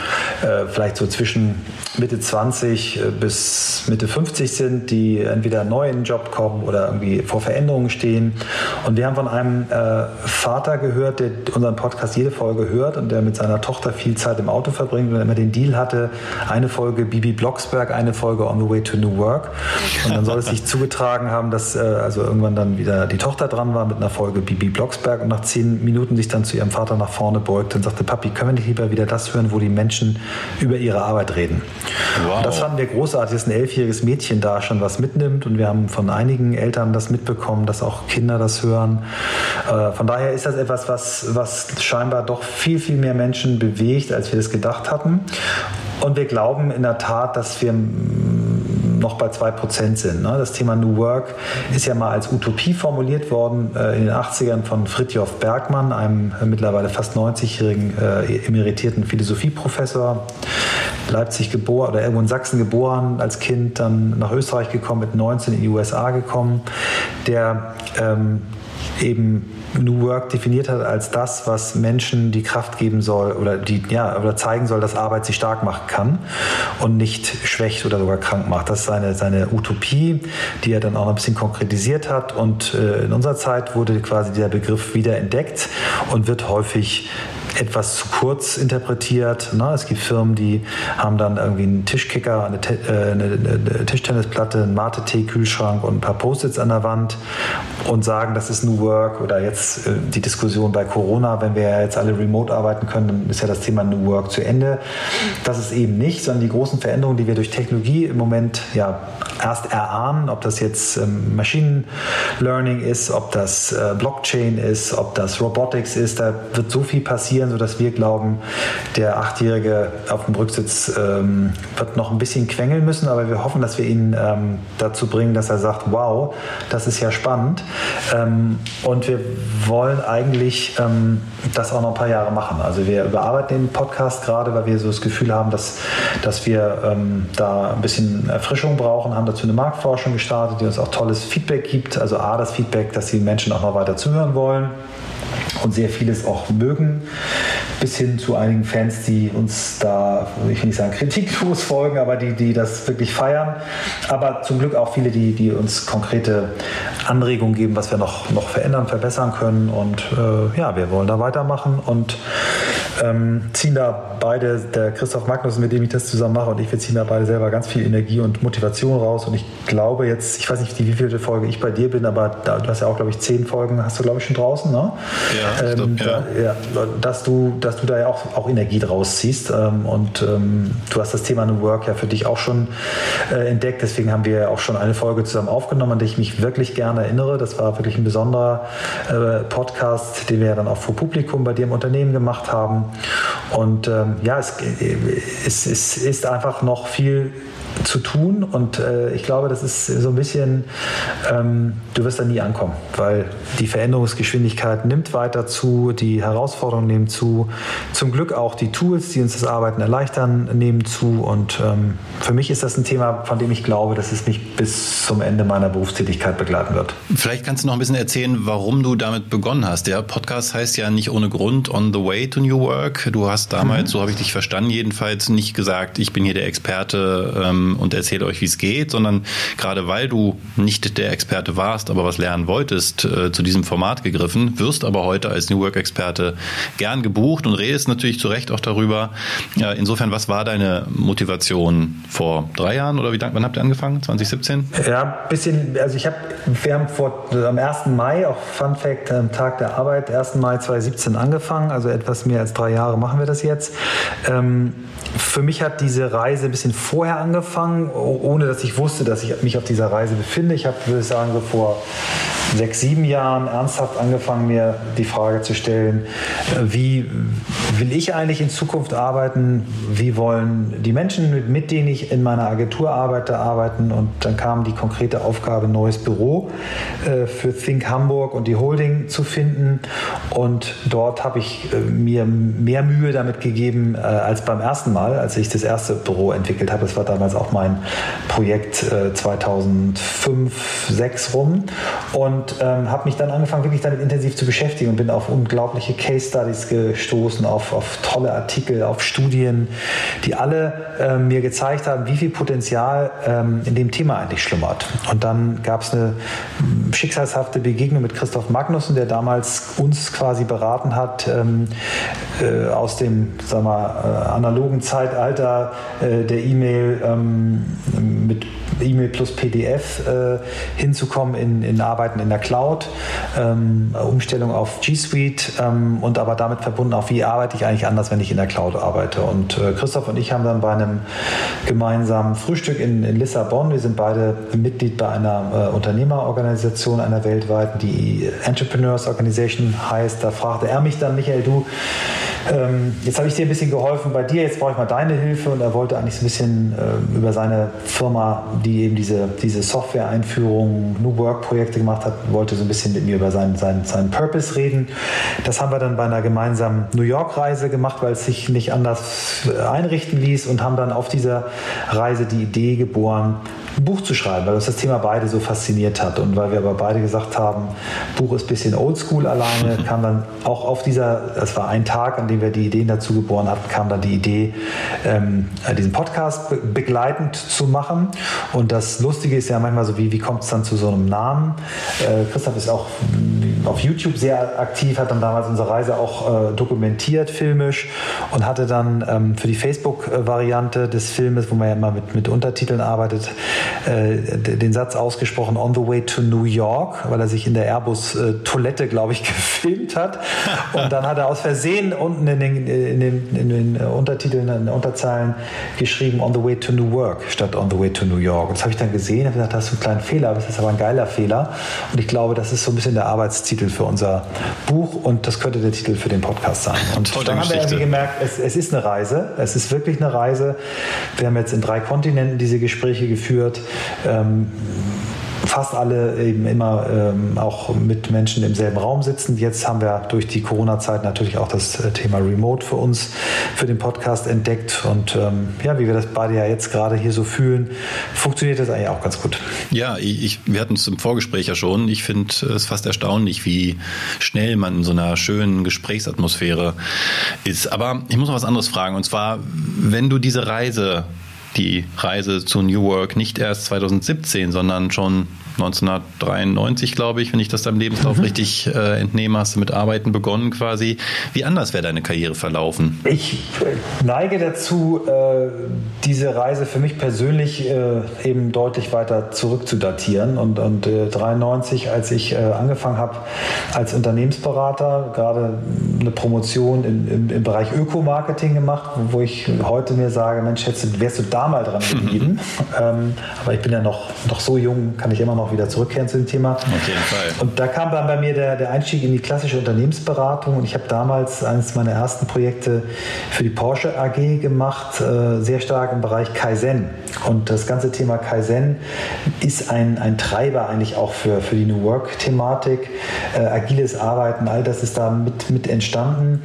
äh, vielleicht so zwischen Mitte 20 äh, bis Mitte 50 sind, die entweder neu in den Job kommen oder irgendwie vor Veränderungen stehen. Und wir haben von einem äh, Vater gehört, der unseren Podcast jede Folge hört und der mit seiner Tochter viel Zeit im Auto verbringt und immer den Deal hatte, eine Folge Bibi Blocksberg, eine Folge On the Way to New Work. Und dann soll es sich zugetragen haben, dass äh, also irgendwann dann wieder die Tochter dran war mit einer Folge Bibi Blocksberg und nach zehn Minuten sich dann zu ihrem Vater nach vorne beugt und sagte, Papi, können wir nicht lieber wieder das hören, wo die Menschen über ihre Arbeit reden? Wow. Und das fanden wir großartig, dass ein elfjähriges Mädchen da schon was mitnimmt und wir haben von einigen Eltern das mitbekommen, dass auch Kinder das hören. Äh, von daher ist das etwas, was, was scheinbar doch viel, viel mehr Menschen bewegt, als wir das gedacht hatten. Und wir glauben in der Tat, dass wir noch bei 2% sind. Ne? Das Thema New Work ist ja mal als Utopie formuliert worden äh, in den 80ern von Fritjof Bergmann, einem mittlerweile fast 90-jährigen äh, emeritierten Philosophieprofessor. Leipzig geboren oder irgendwo in Sachsen geboren als Kind, dann nach Österreich gekommen, mit 19 in die USA gekommen, der ähm, eben New Work definiert hat als das, was Menschen die Kraft geben soll oder die ja oder zeigen soll, dass Arbeit sie stark machen kann und nicht schwächt oder sogar krank macht. Das ist seine, seine Utopie, die er dann auch ein bisschen konkretisiert hat. Und äh, in unserer Zeit wurde quasi dieser Begriff wieder entdeckt und wird häufig etwas zu kurz interpretiert. Ne? Es gibt Firmen, die haben dann irgendwie einen Tischkicker, eine, äh, eine, eine Tischtennisplatte, einen Mate-Tee-Kühlschrank und ein paar Post-its an der Wand und sagen, das ist New Work oder jetzt äh, die Diskussion bei Corona, wenn wir ja jetzt alle remote arbeiten können, dann ist ja das Thema New Work zu Ende. Das ist eben nicht, sondern die großen Veränderungen, die wir durch Technologie im Moment ja erst erahnen, ob das jetzt ähm, Machine Learning ist, ob das äh, Blockchain ist, ob das Robotics ist, da wird so viel passieren, sodass wir glauben, der Achtjährige auf dem Rücksitz ähm, wird noch ein bisschen quengeln müssen, aber wir hoffen, dass wir ihn ähm, dazu bringen, dass er sagt, wow, das ist ja spannend. Ähm, und wir wollen eigentlich ähm, das auch noch ein paar Jahre machen. Also wir überarbeiten den Podcast gerade, weil wir so das Gefühl haben, dass, dass wir ähm, da ein bisschen Erfrischung brauchen, haben dazu eine Marktforschung gestartet, die uns auch tolles Feedback gibt. Also A, das Feedback, dass die Menschen auch noch weiter zuhören wollen und sehr vieles auch mögen, bis hin zu einigen Fans, die uns da, ich will nicht sagen kritiklos folgen, aber die, die das wirklich feiern. Aber zum Glück auch viele, die, die uns konkrete Anregungen geben, was wir noch, noch verändern, verbessern können. Und äh, ja, wir wollen da weitermachen und ähm, ziehen da beide, der Christoph Magnus, mit dem ich das zusammen mache, und ich, wir ziehen da beide selber ganz viel Energie und Motivation raus. Und ich glaube jetzt, ich weiß nicht, wie vielte Folge ich bei dir bin, aber da, du hast ja auch, glaube ich, zehn Folgen, hast du, glaube ich, schon draußen, ne? Ja, ähm, glaub, ja. Da, ja. dass, du, dass du da ja auch, auch Energie draus ziehst. Ähm, und ähm, du hast das Thema New Work ja für dich auch schon äh, entdeckt. Deswegen haben wir auch schon eine Folge zusammen aufgenommen, an die ich mich wirklich gerne erinnere. Das war wirklich ein besonderer äh, Podcast, den wir ja dann auch vor Publikum bei dir im Unternehmen gemacht haben. Und ähm, ja, es, es, es ist einfach noch viel zu tun und äh, ich glaube, das ist so ein bisschen, ähm, du wirst da nie ankommen, weil die Veränderungsgeschwindigkeit nimmt weiter zu, die Herausforderungen nehmen zu, zum Glück auch die Tools, die uns das Arbeiten erleichtern, nehmen zu und ähm, für mich ist das ein Thema, von dem ich glaube, dass es mich bis zum Ende meiner Berufstätigkeit begleiten wird. Vielleicht kannst du noch ein bisschen erzählen, warum du damit begonnen hast. Der Podcast heißt ja nicht ohne Grund On the Way to New Work. Du hast damals, mhm. so habe ich dich verstanden, jedenfalls nicht gesagt, ich bin hier der Experte ähm, und erzähle euch, wie es geht, sondern gerade weil du nicht der Experte warst, aber was lernen wolltest, äh, zu diesem Format gegriffen, wirst aber heute als New Work-Experte gern gebucht und redest natürlich zu Recht auch darüber. Ja, insofern, was war deine Motivation vor drei Jahren oder wie, wann habt ihr angefangen? 2017? Ja, bisschen, also ich habe, wir haben vor, am 1. Mai, auch Fun Fact, am Tag der Arbeit, 1. Mai 2017 angefangen, also etwas mehr als drei Jahre machen wir das jetzt. Ähm, für mich hat diese Reise ein bisschen vorher angefangen, ohne dass ich wusste, dass ich mich auf dieser Reise befinde. Ich habe, würde ich sagen, so vor sechs, sieben Jahren ernsthaft angefangen, mir die Frage zu stellen, äh, wie will ich eigentlich in Zukunft arbeiten? Wie wollen die Menschen, mit denen ich in meiner Agentur arbeite, arbeiten? Und dann kam die konkrete Aufgabe, ein neues Büro äh, für Think Hamburg und die Holding zu finden. Und dort habe ich äh, mir mehr Mühe damit gegeben als beim ersten Mal, als ich das erste Büro entwickelt habe. Das war damals auch mein Projekt 2005, 2006 rum. Und und ähm, habe mich dann angefangen, wirklich damit intensiv zu beschäftigen und bin auf unglaubliche Case Studies gestoßen, auf, auf tolle Artikel, auf Studien, die alle äh, mir gezeigt haben, wie viel Potenzial ähm, in dem Thema eigentlich schlummert. Und dann gab es eine schicksalshafte Begegnung mit Christoph Magnussen, der damals uns quasi beraten hat, ähm, äh, aus dem sag mal, äh, analogen Zeitalter äh, der E-Mail ähm, mit E-Mail plus PDF äh, hinzukommen in, in Arbeiten in der Cloud, ähm, Umstellung auf G Suite ähm, und aber damit verbunden auch, wie arbeite ich eigentlich anders, wenn ich in der Cloud arbeite. Und äh, Christoph und ich haben dann bei einem gemeinsamen Frühstück in, in Lissabon, wir sind beide Mitglied bei einer äh, Unternehmerorganisation, einer weltweiten, die Entrepreneurs Organization heißt. Da fragte er mich dann, Michael, du, ähm, jetzt habe ich dir ein bisschen geholfen bei dir, jetzt brauche ich mal deine Hilfe und er wollte eigentlich so ein bisschen äh, über seine Firma, die eben diese, diese Software-Einführung, New Work-Projekte gemacht hat, wollte so ein bisschen mit mir über seinen, seinen, seinen Purpose reden. Das haben wir dann bei einer gemeinsamen New York-Reise gemacht, weil es sich nicht anders einrichten ließ und haben dann auf dieser Reise die Idee geboren, ein Buch zu schreiben, weil uns das Thema beide so fasziniert hat und weil wir aber beide gesagt haben, Buch ist ein bisschen oldschool alleine, kam dann auch auf dieser, das war ein Tag, an dem wir die Ideen dazu geboren hatten, kam dann die Idee, ähm, diesen Podcast be begleitend zu machen. Und das Lustige ist ja manchmal so, wie, wie kommt es dann zu so einem Namen? Christoph ist auch auf YouTube sehr aktiv, hat dann damals unsere Reise auch äh, dokumentiert, filmisch und hatte dann ähm, für die Facebook-Variante des Filmes, wo man ja immer mit, mit Untertiteln arbeitet, äh, den Satz ausgesprochen, on the way to New York, weil er sich in der Airbus-Toilette, glaube ich, gefilmt hat. Und dann hat er aus Versehen unten in den, in den, in den Untertiteln, in den Unterzeilen geschrieben, on the way to New Work statt on the way to New York. Und das habe ich dann gesehen, habe gesagt, das ist ein kleiner Fehler, das ist aber ein geiler Fehler. Und ich glaube, das ist so ein bisschen der Arbeitstitel für unser Buch und das könnte der Titel für den Podcast sein. Und dann haben wir irgendwie gemerkt, es, es ist eine Reise, es ist wirklich eine Reise. Wir haben jetzt in drei Kontinenten diese Gespräche geführt. Ähm, fast alle eben immer ähm, auch mit Menschen im selben Raum sitzen. Jetzt haben wir durch die Corona-Zeit natürlich auch das äh, Thema Remote für uns, für den Podcast entdeckt. Und ähm, ja, wie wir das beide ja jetzt gerade hier so fühlen, funktioniert das eigentlich auch ganz gut. Ja, ich, wir hatten es im Vorgespräch ja schon. Ich finde es fast erstaunlich, wie schnell man in so einer schönen Gesprächsatmosphäre ist. Aber ich muss noch was anderes fragen. Und zwar, wenn du diese Reise die Reise zu New Work nicht erst 2017, sondern schon 1993, glaube ich, wenn ich das deinem Lebenslauf mhm. richtig äh, entnehme, hast du mit Arbeiten begonnen quasi. Wie anders wäre deine Karriere verlaufen? Ich neige dazu, äh, diese Reise für mich persönlich äh, eben deutlich weiter zurückzudatieren. Und, und äh, 93, als ich äh, angefangen habe als Unternehmensberater, gerade eine Promotion im, im, im Bereich Ökomarketing gemacht, wo ich heute mir sage, Mensch, hättest, wärst du da mal dran geblieben. ähm, aber ich bin ja noch, noch so jung, kann ich immer noch wieder zurückkehren zu dem Thema. Auf jeden Fall. Und da kam dann bei mir der, der Einstieg in die klassische Unternehmensberatung und ich habe damals eines meiner ersten Projekte für die Porsche AG gemacht, äh, sehr stark im Bereich Kaizen. Und das ganze Thema Kaizen ist ein, ein Treiber eigentlich auch für, für die New Work-Thematik. Äh, agiles Arbeiten, all das ist da mit, mit entstanden.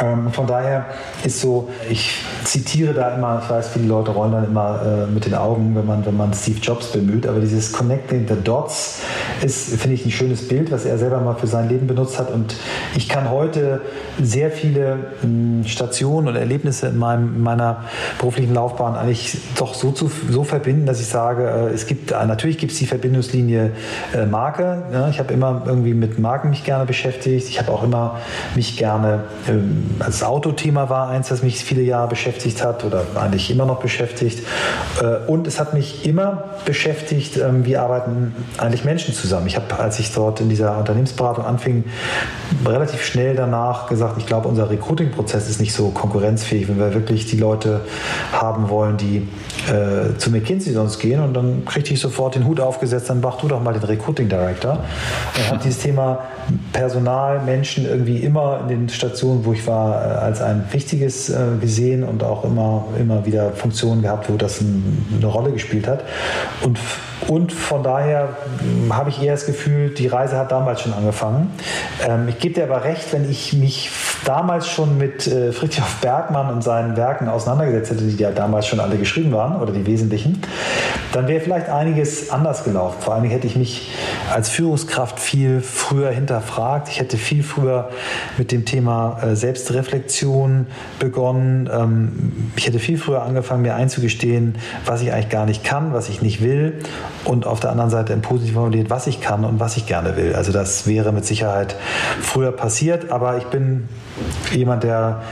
Ähm, von daher ist so, ich zitiere da immer, ich weiß, viele Leute rollen dann immer äh, mit den Augen, wenn man, wenn man Steve Jobs bemüht. Aber dieses Connecting the Dots ist, finde ich, ein schönes Bild, was er selber mal für sein Leben benutzt hat. Und ich kann heute sehr viele ähm, Stationen und Erlebnisse in, meinem, in meiner beruflichen Laufbahn eigentlich doch so, zu, so verbinden, dass ich sage, äh, es gibt, natürlich gibt es die Verbindungslinie äh, Marke. Ja, ich habe immer irgendwie mit Marken mich gerne beschäftigt. Ich habe auch immer mich gerne, ähm, das Autothema war eins, das mich viele Jahre beschäftigt hat oder eigentlich immer noch beschäftigt. Äh, und es hat mich immer beschäftigt, ähm, wie arbeiten eigentlich Menschen zusammen. Ich habe, als ich dort in dieser Unternehmensberatung anfing, relativ schnell danach gesagt, ich glaube, unser Recruiting-Prozess ist nicht so konkurrenzfähig, wenn wir wirklich die Leute haben wollen, die äh, zu McKinsey sonst gehen. Und dann kriegte ich sofort den Hut aufgesetzt, dann mach du doch mal den Recruiting Director. Und habe dieses Thema Personal, Menschen irgendwie immer in den Stationen, wo ich war, äh, als ein wichtiges äh, gesehen und auch immer, immer wieder Funktionen gehabt, wo das ein, eine Rolle gespielt hat. Und und von daher hm, habe ich eher das Gefühl, die Reise hat damals schon angefangen. Ähm, ich gebe dir aber recht, wenn ich mich damals schon mit äh, Friedrich Bergmann und seinen Werken auseinandergesetzt hätte, die ja damals schon alle geschrieben waren oder die wesentlichen, dann wäre vielleicht einiges anders gelaufen. Vor allem hätte ich mich als Führungskraft viel früher hinterfragt. Ich hätte viel früher mit dem Thema äh, Selbstreflexion begonnen. Ähm, ich hätte viel früher angefangen, mir einzugestehen, was ich eigentlich gar nicht kann, was ich nicht will und auf der anderen Seite im Positiven formuliert, was ich kann und was ich gerne will. Also das wäre mit Sicherheit früher passiert, aber ich bin jemand, der,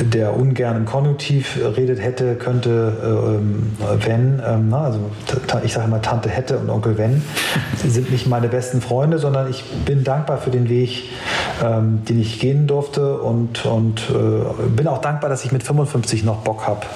der ungern im Konjunktiv redet hätte, könnte, äh, wenn, ähm, also ich sage immer Tante hätte und Onkel wenn, sind nicht meine besten Freunde, sondern ich bin dankbar für den Weg, ähm, den ich gehen durfte und, und äh, bin auch dankbar, dass ich mit 55 noch Bock habe,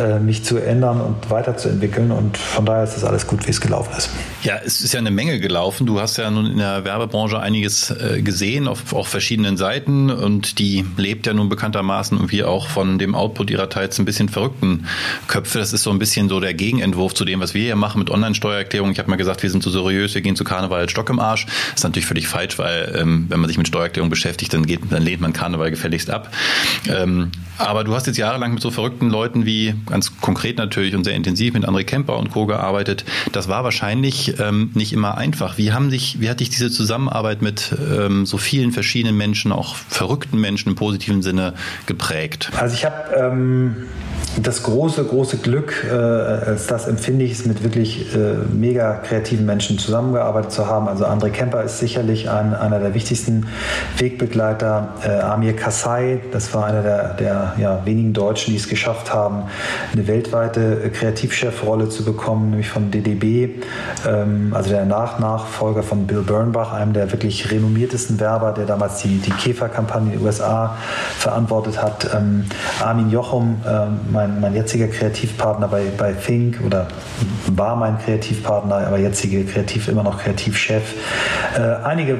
äh, mich zu ändern und weiterzuentwickeln und von daher ist das alles gut, wie es gelaufen ist. Ja, es ist ja eine Menge gelaufen. Du hast ja nun in der Werbebranche einiges äh, gesehen, auf, auf verschiedenen Seiten und die lebt ja nun bekanntermaßen irgendwie auch von dem Output ihrer teils ein bisschen verrückten Köpfe. Das ist so ein bisschen so der Gegenentwurf zu dem, was wir hier machen mit Online-Steuererklärung. Ich habe mal gesagt, wir sind so seriös, wir gehen zu Karneval Stock im Arsch. Das ist natürlich völlig falsch, weil ähm, wenn man sich mit Steuererklärung beschäftigt, dann, geht, dann lehnt man Karneval gefälligst ab. Ähm, aber du hast jetzt jahrelang mit so verrückten Leuten wie ganz konkret natürlich und sehr intensiv mit André Kemper und Co. gearbeitet. Das war wahrscheinlich ähm, nicht immer einfach. Wie haben dich, wie hat dich diese Zusammenarbeit mit ähm, so vielen verschiedenen Menschen, auch verrückten Menschen im positiven Sinne geprägt? Also ich habe ähm, das große, große Glück, äh, als das empfinde ich es, mit wirklich äh, mega kreativen Menschen zusammengearbeitet zu haben. Also André Kemper ist sicherlich ein, einer der wichtigsten Wegbegleiter. Äh, Amir Kassai, das war einer der, der ja, wenigen Deutschen, die es geschafft haben, eine weltweite Kreativchefrolle zu bekommen, nämlich von DDB, ähm, also der Nachnachfolger von Bill Bernbach, einem der wirklich renommiertesten Werber, der damals die, die Käferkampagne in den USA verantwortet hat. Ähm, Armin Jochum, ähm, mein, mein jetziger Kreativpartner bei, bei Think oder war mein Kreativpartner, aber jetzige Kreativ immer noch Kreativchef. Äh, einige,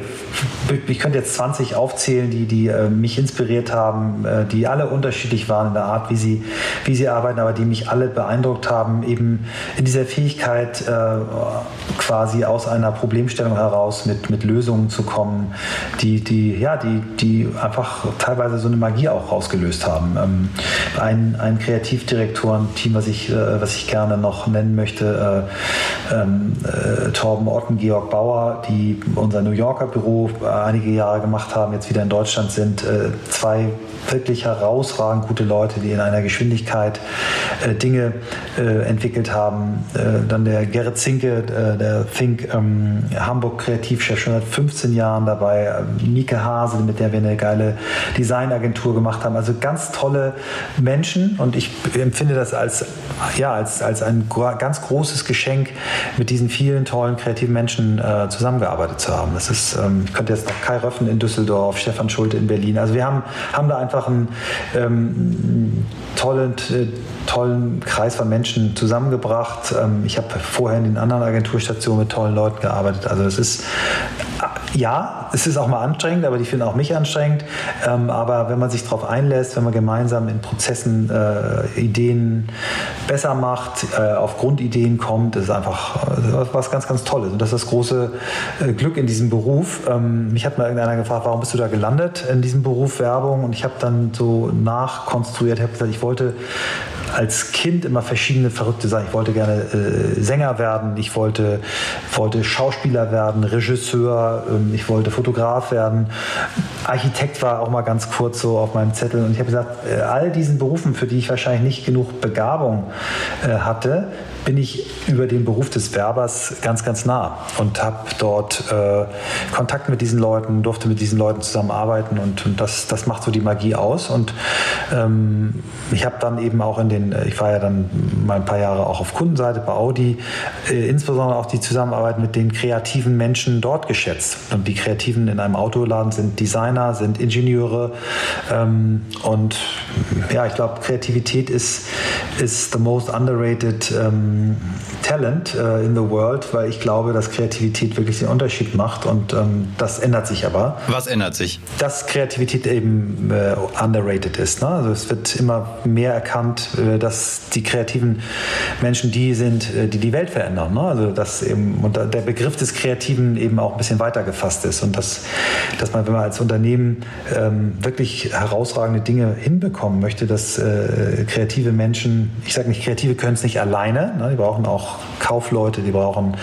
ich könnte jetzt 20 aufzählen, die, die äh, mich inspiriert haben, äh, die alle unterschiedlich waren in der Art, wie sie, wie sie arbeiten, aber die mich alle beeindruckt haben, eben in dieser Fähigkeit, äh, quasi aus einer Problemstellung heraus mit, mit Lösungen zu kommen, die, die, ja, die, die einfach teilweise so eine Magie auch rausgelöst haben. Ähm, ein, ein Kreativdirektoren-Team, was ich, äh, was ich gerne noch nennen möchte, äh, ähm, äh, Torben Otten, Georg Bauer, die unser New Yorker Büro einige Jahre gemacht haben, jetzt wieder in Deutschland sind. Äh, zwei wirklich herausragend gute Leute, die in einer Geschwindigkeit äh, Dinge äh, entwickelt haben. Äh, dann der Gerrit Zinke, äh, der Think ähm, Hamburg Kreativchef, schon seit 15 Jahren dabei. Nike Hase, mit der wir eine geile Designagentur gemacht haben. Also ganz tolle Menschen und ich empfinde das als, ja, als, als ein ganz großes Geschenk, mit diesen vielen tollen kreativen Menschen äh, zusammengearbeitet zu haben. Das ist, ähm, ich könnte jetzt noch Kai Röffen in Düsseldorf, Stefan Schulte in Berlin. Also wir haben, haben da einfach einen ähm, tollen, tollen Kreis von Menschen zusammengebracht. Ähm, ich habe vorher in den anderen Agenturstationen mit tollen Leuten gearbeitet. Also es ist ja, es ist auch mal anstrengend, aber die finden auch mich anstrengend. Ähm, aber wenn man sich darauf einlässt, wenn man gemeinsam in Prozessen äh, Ideen besser macht, äh, auf Grundideen kommt, ist einfach äh, was ganz, ganz Tolles. Und das ist das große äh, Glück in diesem Beruf. Ähm, mich hat mal irgendeiner gefragt, warum bist du da gelandet in diesem Beruf Werbung? Und ich habe dann so nachkonstruiert, habe gesagt, ich wollte als Kind immer verschiedene verrückte Sachen. Ich wollte gerne äh, Sänger werden, ich wollte, wollte Schauspieler werden, Regisseur, ähm, ich wollte Fotograf werden. Architekt war auch mal ganz kurz so auf meinem Zettel. Und ich habe gesagt, äh, all diesen Berufen, für die ich wahrscheinlich nicht genug Begabung äh, hatte, bin ich über den Beruf des Werbers ganz, ganz nah und habe dort äh, Kontakt mit diesen Leuten, durfte mit diesen Leuten zusammenarbeiten und, und das, das macht so die Magie aus. Und ähm, ich habe dann eben auch in den, ich war ja dann mal ein paar Jahre auch auf Kundenseite bei Audi, äh, insbesondere auch die Zusammenarbeit mit den kreativen Menschen dort geschätzt. Und die Kreativen in einem Autoladen sind Designer, sind Ingenieure ähm, und ja, ich glaube, Kreativität ist, ist the most underrated ähm, talent uh, in the world, weil ich glaube, dass Kreativität wirklich den Unterschied macht und ähm, das ändert sich aber. Was ändert sich? Dass Kreativität eben äh, underrated ist. Ne? Also es wird immer mehr erkannt, äh, dass die kreativen Menschen die sind, äh, die die Welt verändern. Ne? Also dass eben und der Begriff des Kreativen eben auch ein bisschen weiter gefasst ist und dass, dass man, wenn man als Unternehmen ähm, wirklich herausragende Dinge hinbekommen möchte, dass äh, kreative Menschen, ich sage nicht, kreative können es nicht alleine, ne? die brauchen auch Kaufleute, die brauchen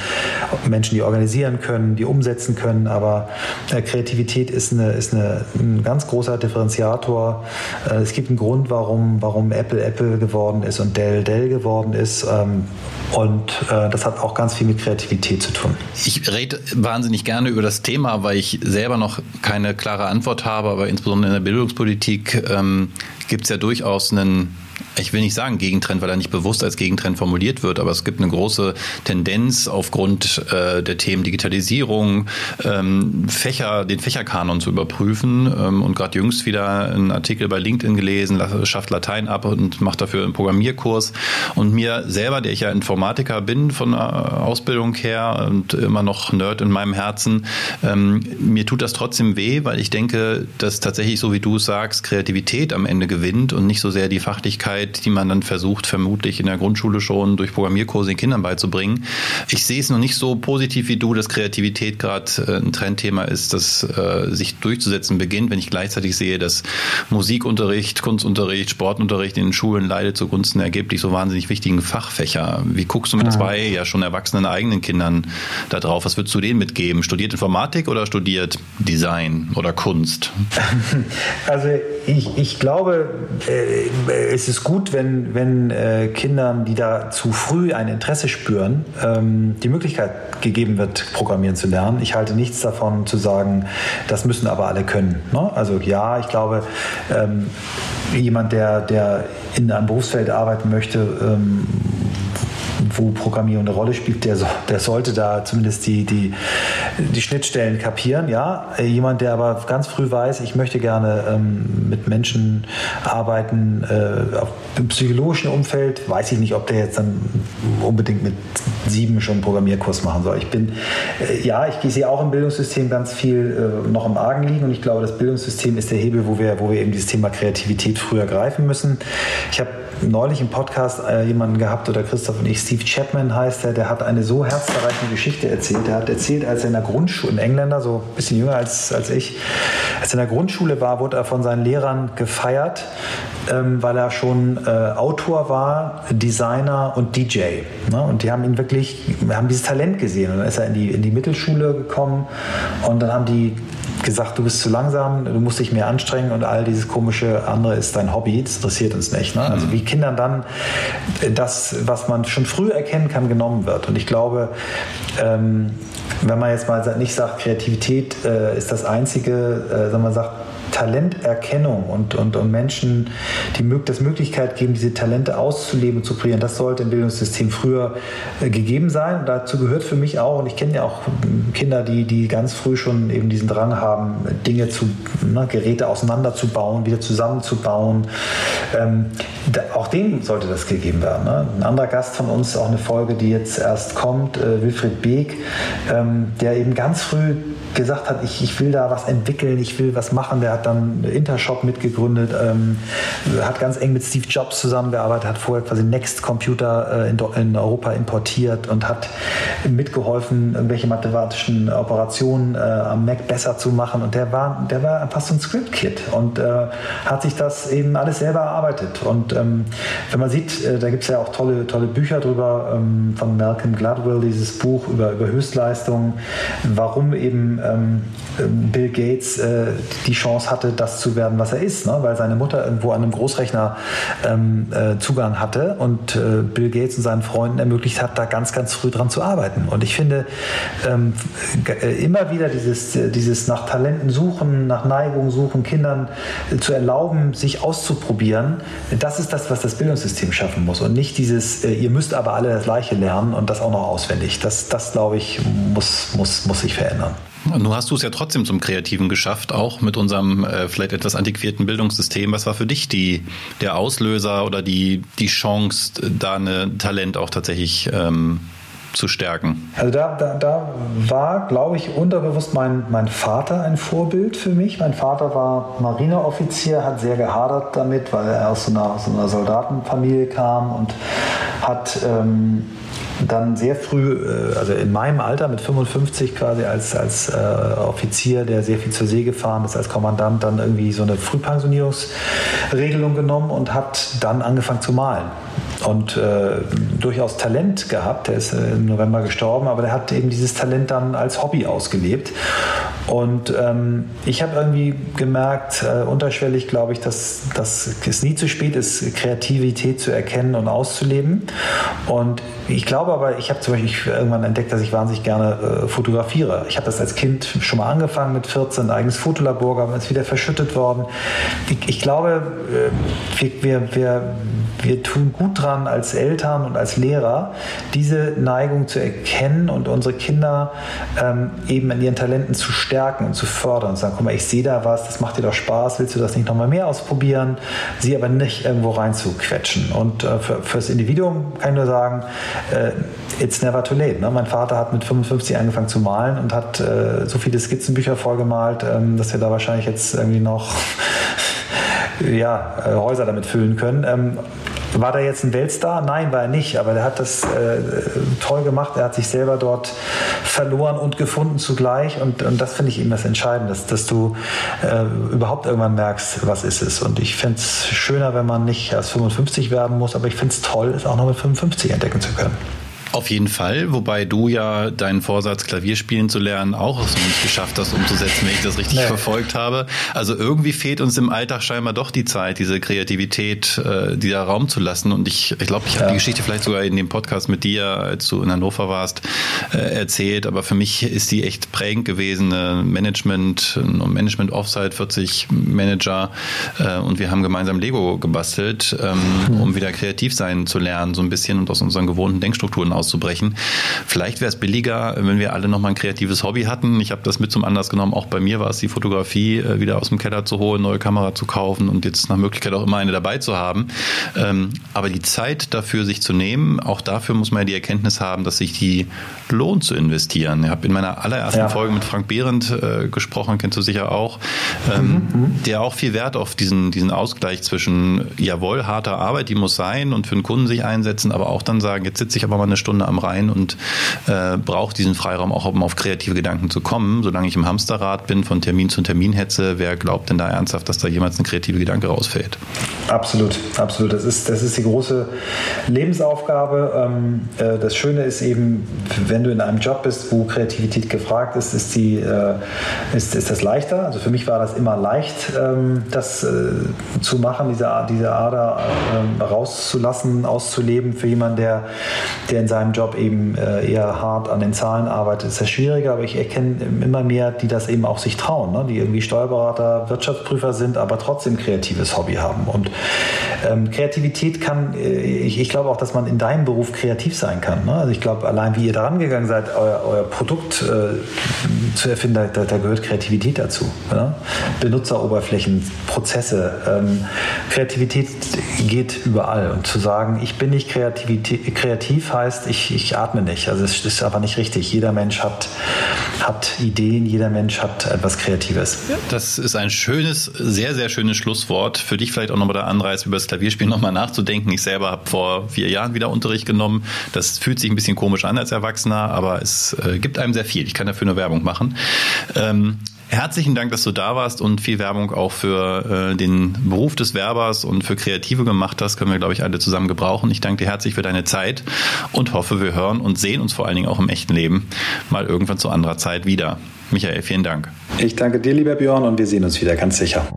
Menschen, die organisieren können, die umsetzen können, aber äh, Kreativität ist, eine, ist eine, ein ganz großer Differenziator. Äh, es gibt einen Grund, warum, warum Apple Apple geworden ist und Dell Dell geworden ist. Ähm, und äh, das hat auch ganz viel mit Kreativität zu tun. Ich rede wahnsinnig gerne über das Thema, weil ich selber noch keine klare Antwort habe, aber insbesondere in der Bildungspolitik ähm, gibt es ja durchaus einen ich will nicht sagen Gegentrend, weil er nicht bewusst als Gegentrend formuliert wird, aber es gibt eine große Tendenz aufgrund äh, der Themen Digitalisierung, ähm, Fächer, den Fächerkanon zu überprüfen. Ähm, und gerade jüngst wieder einen Artikel bei LinkedIn gelesen, schafft Latein ab und macht dafür einen Programmierkurs. Und mir selber, der ich ja Informatiker bin von der Ausbildung her und immer noch Nerd in meinem Herzen, ähm, mir tut das trotzdem weh, weil ich denke, dass tatsächlich, so wie du sagst, Kreativität am Ende gewinnt und nicht so sehr die Fachlichkeit Fähigkeit, die man dann versucht, vermutlich in der Grundschule schon durch Programmierkurse den Kindern beizubringen. Ich sehe es noch nicht so positiv wie du, dass Kreativität gerade äh, ein Trendthema ist, das äh, sich durchzusetzen beginnt, wenn ich gleichzeitig sehe, dass Musikunterricht, Kunstunterricht, Sportunterricht in den Schulen leidet zugunsten ergeblich so wahnsinnig wichtigen Fachfächer. Wie guckst du mit zwei ja schon erwachsenen eigenen Kindern da drauf? Was würdest du denen mitgeben? Studiert Informatik oder studiert Design oder Kunst? Also ich, ich glaube, äh, es ist gut, wenn, wenn äh, Kindern, die da zu früh ein Interesse spüren, ähm, die Möglichkeit gegeben wird, programmieren zu lernen. Ich halte nichts davon zu sagen, das müssen aber alle können. Ne? Also ja, ich glaube, ähm, jemand, der, der in einem Berufsfeld arbeiten möchte, ähm, wo Programmierung eine Rolle spielt, der, der sollte da zumindest die, die, die Schnittstellen kapieren. Ja, jemand, der aber ganz früh weiß, ich möchte gerne ähm, mit Menschen arbeiten, äh, im psychologischen Umfeld, weiß ich nicht, ob der jetzt dann unbedingt mit sieben schon einen Programmierkurs machen soll. Ich bin, äh, ja, ich sehe auch im Bildungssystem ganz viel äh, noch im Argen liegen und ich glaube, das Bildungssystem ist der Hebel, wo wir, wo wir eben dieses Thema Kreativität früher greifen müssen. Ich habe neulich im Podcast äh, jemanden gehabt, oder Christoph und ich, Steve Chapman heißt er, der hat eine so herzerreichende Geschichte erzählt. Er hat erzählt, als er in der Grundschule, ein Engländer, so ein bisschen jünger als, als ich, als er in der Grundschule war, wurde er von seinen Lehrern gefeiert, ähm, weil er schon äh, Autor war, Designer und DJ. Ne? Und die haben ihn wirklich, haben dieses Talent gesehen. Und dann ist er in die, in die Mittelschule gekommen und dann haben die gesagt, du bist zu langsam, du musst dich mehr anstrengen und all dieses komische andere ist dein Hobby, das interessiert uns nicht. Ne? Also mhm. wie Kindern dann das, was man schon früh erkennen kann, genommen wird. Und ich glaube, ähm, wenn man jetzt mal nicht sagt, Kreativität äh, ist das Einzige, äh, sondern man sagt, Talenterkennung und, und, und Menschen die das Möglichkeit geben, diese Talente auszuleben zu kreieren. Das sollte im Bildungssystem früher äh, gegeben sein. Und dazu gehört für mich auch, und ich kenne ja auch Kinder, die, die ganz früh schon eben diesen Drang haben, Dinge zu, ne, Geräte auseinanderzubauen, wieder zusammenzubauen. Ähm, da, auch denen sollte das gegeben werden. Ne? Ein anderer Gast von uns, auch eine Folge, die jetzt erst kommt, äh, Wilfried Beek, ähm, der eben ganz früh gesagt hat, ich, ich will da was entwickeln, ich will was machen. Der hat dann Intershop mitgegründet, ähm, hat ganz eng mit Steve Jobs zusammengearbeitet, hat vorher quasi Next Computer äh, in, in, Europa importiert und hat mitgeholfen, irgendwelche mathematischen Operationen äh, am Mac besser zu machen. Und der war, der war einfach so ein Script-Kit und äh, hat sich das eben alles selber erarbeitet. Und ähm, wenn man sieht, äh, da gibt es ja auch tolle, tolle Bücher drüber ähm, von Malcolm Gladwell, dieses Buch über, über Höchstleistungen, warum eben ähm, Bill Gates äh, die Chance hatte, das zu werden, was er ist, ne? weil seine Mutter irgendwo an einem Großrechner ähm, äh, Zugang hatte und äh, Bill Gates und seinen Freunden ermöglicht hat, da ganz, ganz früh dran zu arbeiten. Und ich finde ähm, äh, immer wieder dieses, dieses nach Talenten suchen, nach Neigung suchen, Kindern äh, zu erlauben, sich auszuprobieren, das ist das, was das Bildungssystem schaffen muss und nicht dieses, äh, ihr müsst aber alle das Gleiche lernen und das auch noch auswendig. Das, das glaube ich, muss, muss, muss sich verändern. Nun hast du es ja trotzdem zum Kreativen geschafft, auch mit unserem äh, vielleicht etwas antiquierten Bildungssystem. Was war für dich die, der Auslöser oder die, die Chance, da ein Talent auch tatsächlich ähm, zu stärken? Also da, da, da war, glaube ich, unterbewusst mein, mein Vater ein Vorbild für mich. Mein Vater war Marineoffizier, hat sehr gehadert damit, weil er aus so einer, aus einer Soldatenfamilie kam und hat ähm, dann sehr früh, äh, also in meinem Alter mit 55 quasi als, als äh, Offizier, der sehr viel zur See gefahren ist, als Kommandant, dann irgendwie so eine Frühpensionierungsregelung genommen und hat dann angefangen zu malen und äh, durchaus Talent gehabt. Der ist äh, im November gestorben, aber der hat eben dieses Talent dann als Hobby ausgelebt. Und ähm, ich habe irgendwie gemerkt, äh, unterschwellig glaube ich, dass, dass es nie zu spät ist, Kreativität zu erkennen und auszuleben. Und ich glaube aber, ich habe zum Beispiel irgendwann entdeckt, dass ich wahnsinnig gerne äh, fotografiere. Ich habe das als Kind schon mal angefangen mit 14, ein eigenes Fotolabor gehabt, ist wieder verschüttet worden. Ich, ich glaube, äh, wir, wir, wir, wir tun gut dran als Eltern und als Lehrer, diese Neigung zu erkennen und unsere Kinder ähm, eben in ihren Talenten zu stärken und zu fördern und sagen, guck mal, ich sehe da was, das macht dir doch Spaß, willst du das nicht nochmal mehr ausprobieren? Sie aber nicht irgendwo reinzuquetschen. Und äh, für, fürs Individuum kann ich nur sagen, äh, it's never too late. Ne? Mein Vater hat mit 55 angefangen zu malen und hat äh, so viele Skizzenbücher vollgemalt, ähm, dass wir da wahrscheinlich jetzt irgendwie noch ja, äh, Häuser damit füllen können. War der jetzt ein Weltstar? Nein, war er nicht, aber der hat das äh, toll gemacht. Er hat sich selber dort verloren und gefunden zugleich. Und, und das finde ich eben das Entscheidende, dass, dass du äh, überhaupt irgendwann merkst, was ist es. Und ich finde es schöner, wenn man nicht erst 55 werden muss, aber ich finde es toll, es auch noch mit 55 entdecken zu können. Auf jeden Fall, wobei du ja deinen Vorsatz, Klavier spielen zu lernen, auch so nicht geschafft hast umzusetzen, wenn ich das richtig nee. verfolgt habe. Also irgendwie fehlt uns im Alltag scheinbar doch die Zeit, diese Kreativität, äh, dieser Raum zu lassen. Und ich ich, glaube, ich habe ja. die Geschichte vielleicht sogar in dem Podcast mit dir, als du in Hannover warst, äh, erzählt. Aber für mich ist die echt prägend gewesen. Management, ein Management Offsite, 40 Manager äh, und wir haben gemeinsam Lego gebastelt, ähm, mhm. um wieder kreativ sein zu lernen, so ein bisschen und aus unseren gewohnten Denkstrukturen auszubrechen. Vielleicht wäre es billiger, wenn wir alle nochmal ein kreatives Hobby hatten. Ich habe das mit zum Anlass genommen. Auch bei mir war es die Fotografie äh, wieder aus dem Keller zu holen, neue Kamera zu kaufen und jetzt nach Möglichkeit auch immer eine dabei zu haben. Ähm, aber die Zeit dafür, sich zu nehmen, auch dafür muss man ja die Erkenntnis haben, dass sich die lohnt zu investieren. Ich habe in meiner allerersten ja. Folge mit Frank Behrendt äh, gesprochen, kennst du sicher auch, ähm, mhm, mhm. der auch viel Wert auf diesen, diesen Ausgleich zwischen, jawohl, harter Arbeit, die muss sein und für den Kunden sich einsetzen, aber auch dann sagen, jetzt sitze ich aber mal eine Stunde Stunde am Rhein und äh, brauche diesen Freiraum auch, um auf kreative Gedanken zu kommen. Solange ich im Hamsterrad bin, von Termin zu Termin hetze, wer glaubt denn da ernsthaft, dass da jemals ein kreative Gedanke rausfällt? Absolut, absolut. Das ist, das ist die große Lebensaufgabe. Ähm, äh, das Schöne ist eben, wenn du in einem Job bist, wo Kreativität gefragt ist, ist, die, äh, ist, ist das leichter. Also für mich war das immer leicht, ähm, das äh, zu machen, diese, diese Ader ähm, rauszulassen, auszuleben für jemanden, der, der in seinem meinem Job eben äh, eher hart an den Zahlen arbeitet, ist das schwieriger, aber ich erkenne immer mehr, die das eben auch sich trauen, ne? die irgendwie Steuerberater, Wirtschaftsprüfer sind, aber trotzdem kreatives Hobby haben. Und Ähm, Kreativität kann, äh, ich, ich glaube auch, dass man in deinem Beruf kreativ sein kann. Ne? Also ich glaube, allein wie ihr daran gegangen seid, euer, euer Produkt äh, zu erfinden, da, da, gehört Kreativität dazu. Ne? Benutzeroberflächen, Prozesse. Ähm, Kreativität geht überall. Und zu sagen, ich bin nicht kreativ, heißt, ich, ich atme nicht. Also es ist aber nicht richtig. Jeder Mensch hat, hat Ideen, jeder Mensch hat etwas Kreatives. Das ist ein schönes, sehr, sehr schönes Schlusswort. Für dich vielleicht auch nochmal der Anreiz, über das Klavierspiel nochmal nachzudenken. Ich selber habe vor vier Jahren wieder Unterricht genommen. Das fühlt sich ein bisschen komisch an als Erwachsener, aber es äh, gibt einem sehr viel. Ich kann dafür nur Werbung machen. Ähm, Herzlichen Dank, dass du da warst und viel Werbung auch für äh, den Beruf des Werbers und für Kreative gemacht hast. Können wir, glaube ich, alle zusammen gebrauchen. Ich danke dir herzlich für deine Zeit und hoffe, wir hören und sehen uns vor allen Dingen auch im echten Leben mal irgendwann zu anderer Zeit wieder. Michael, vielen Dank. Ich danke dir, lieber Björn, und wir sehen uns wieder ganz sicher.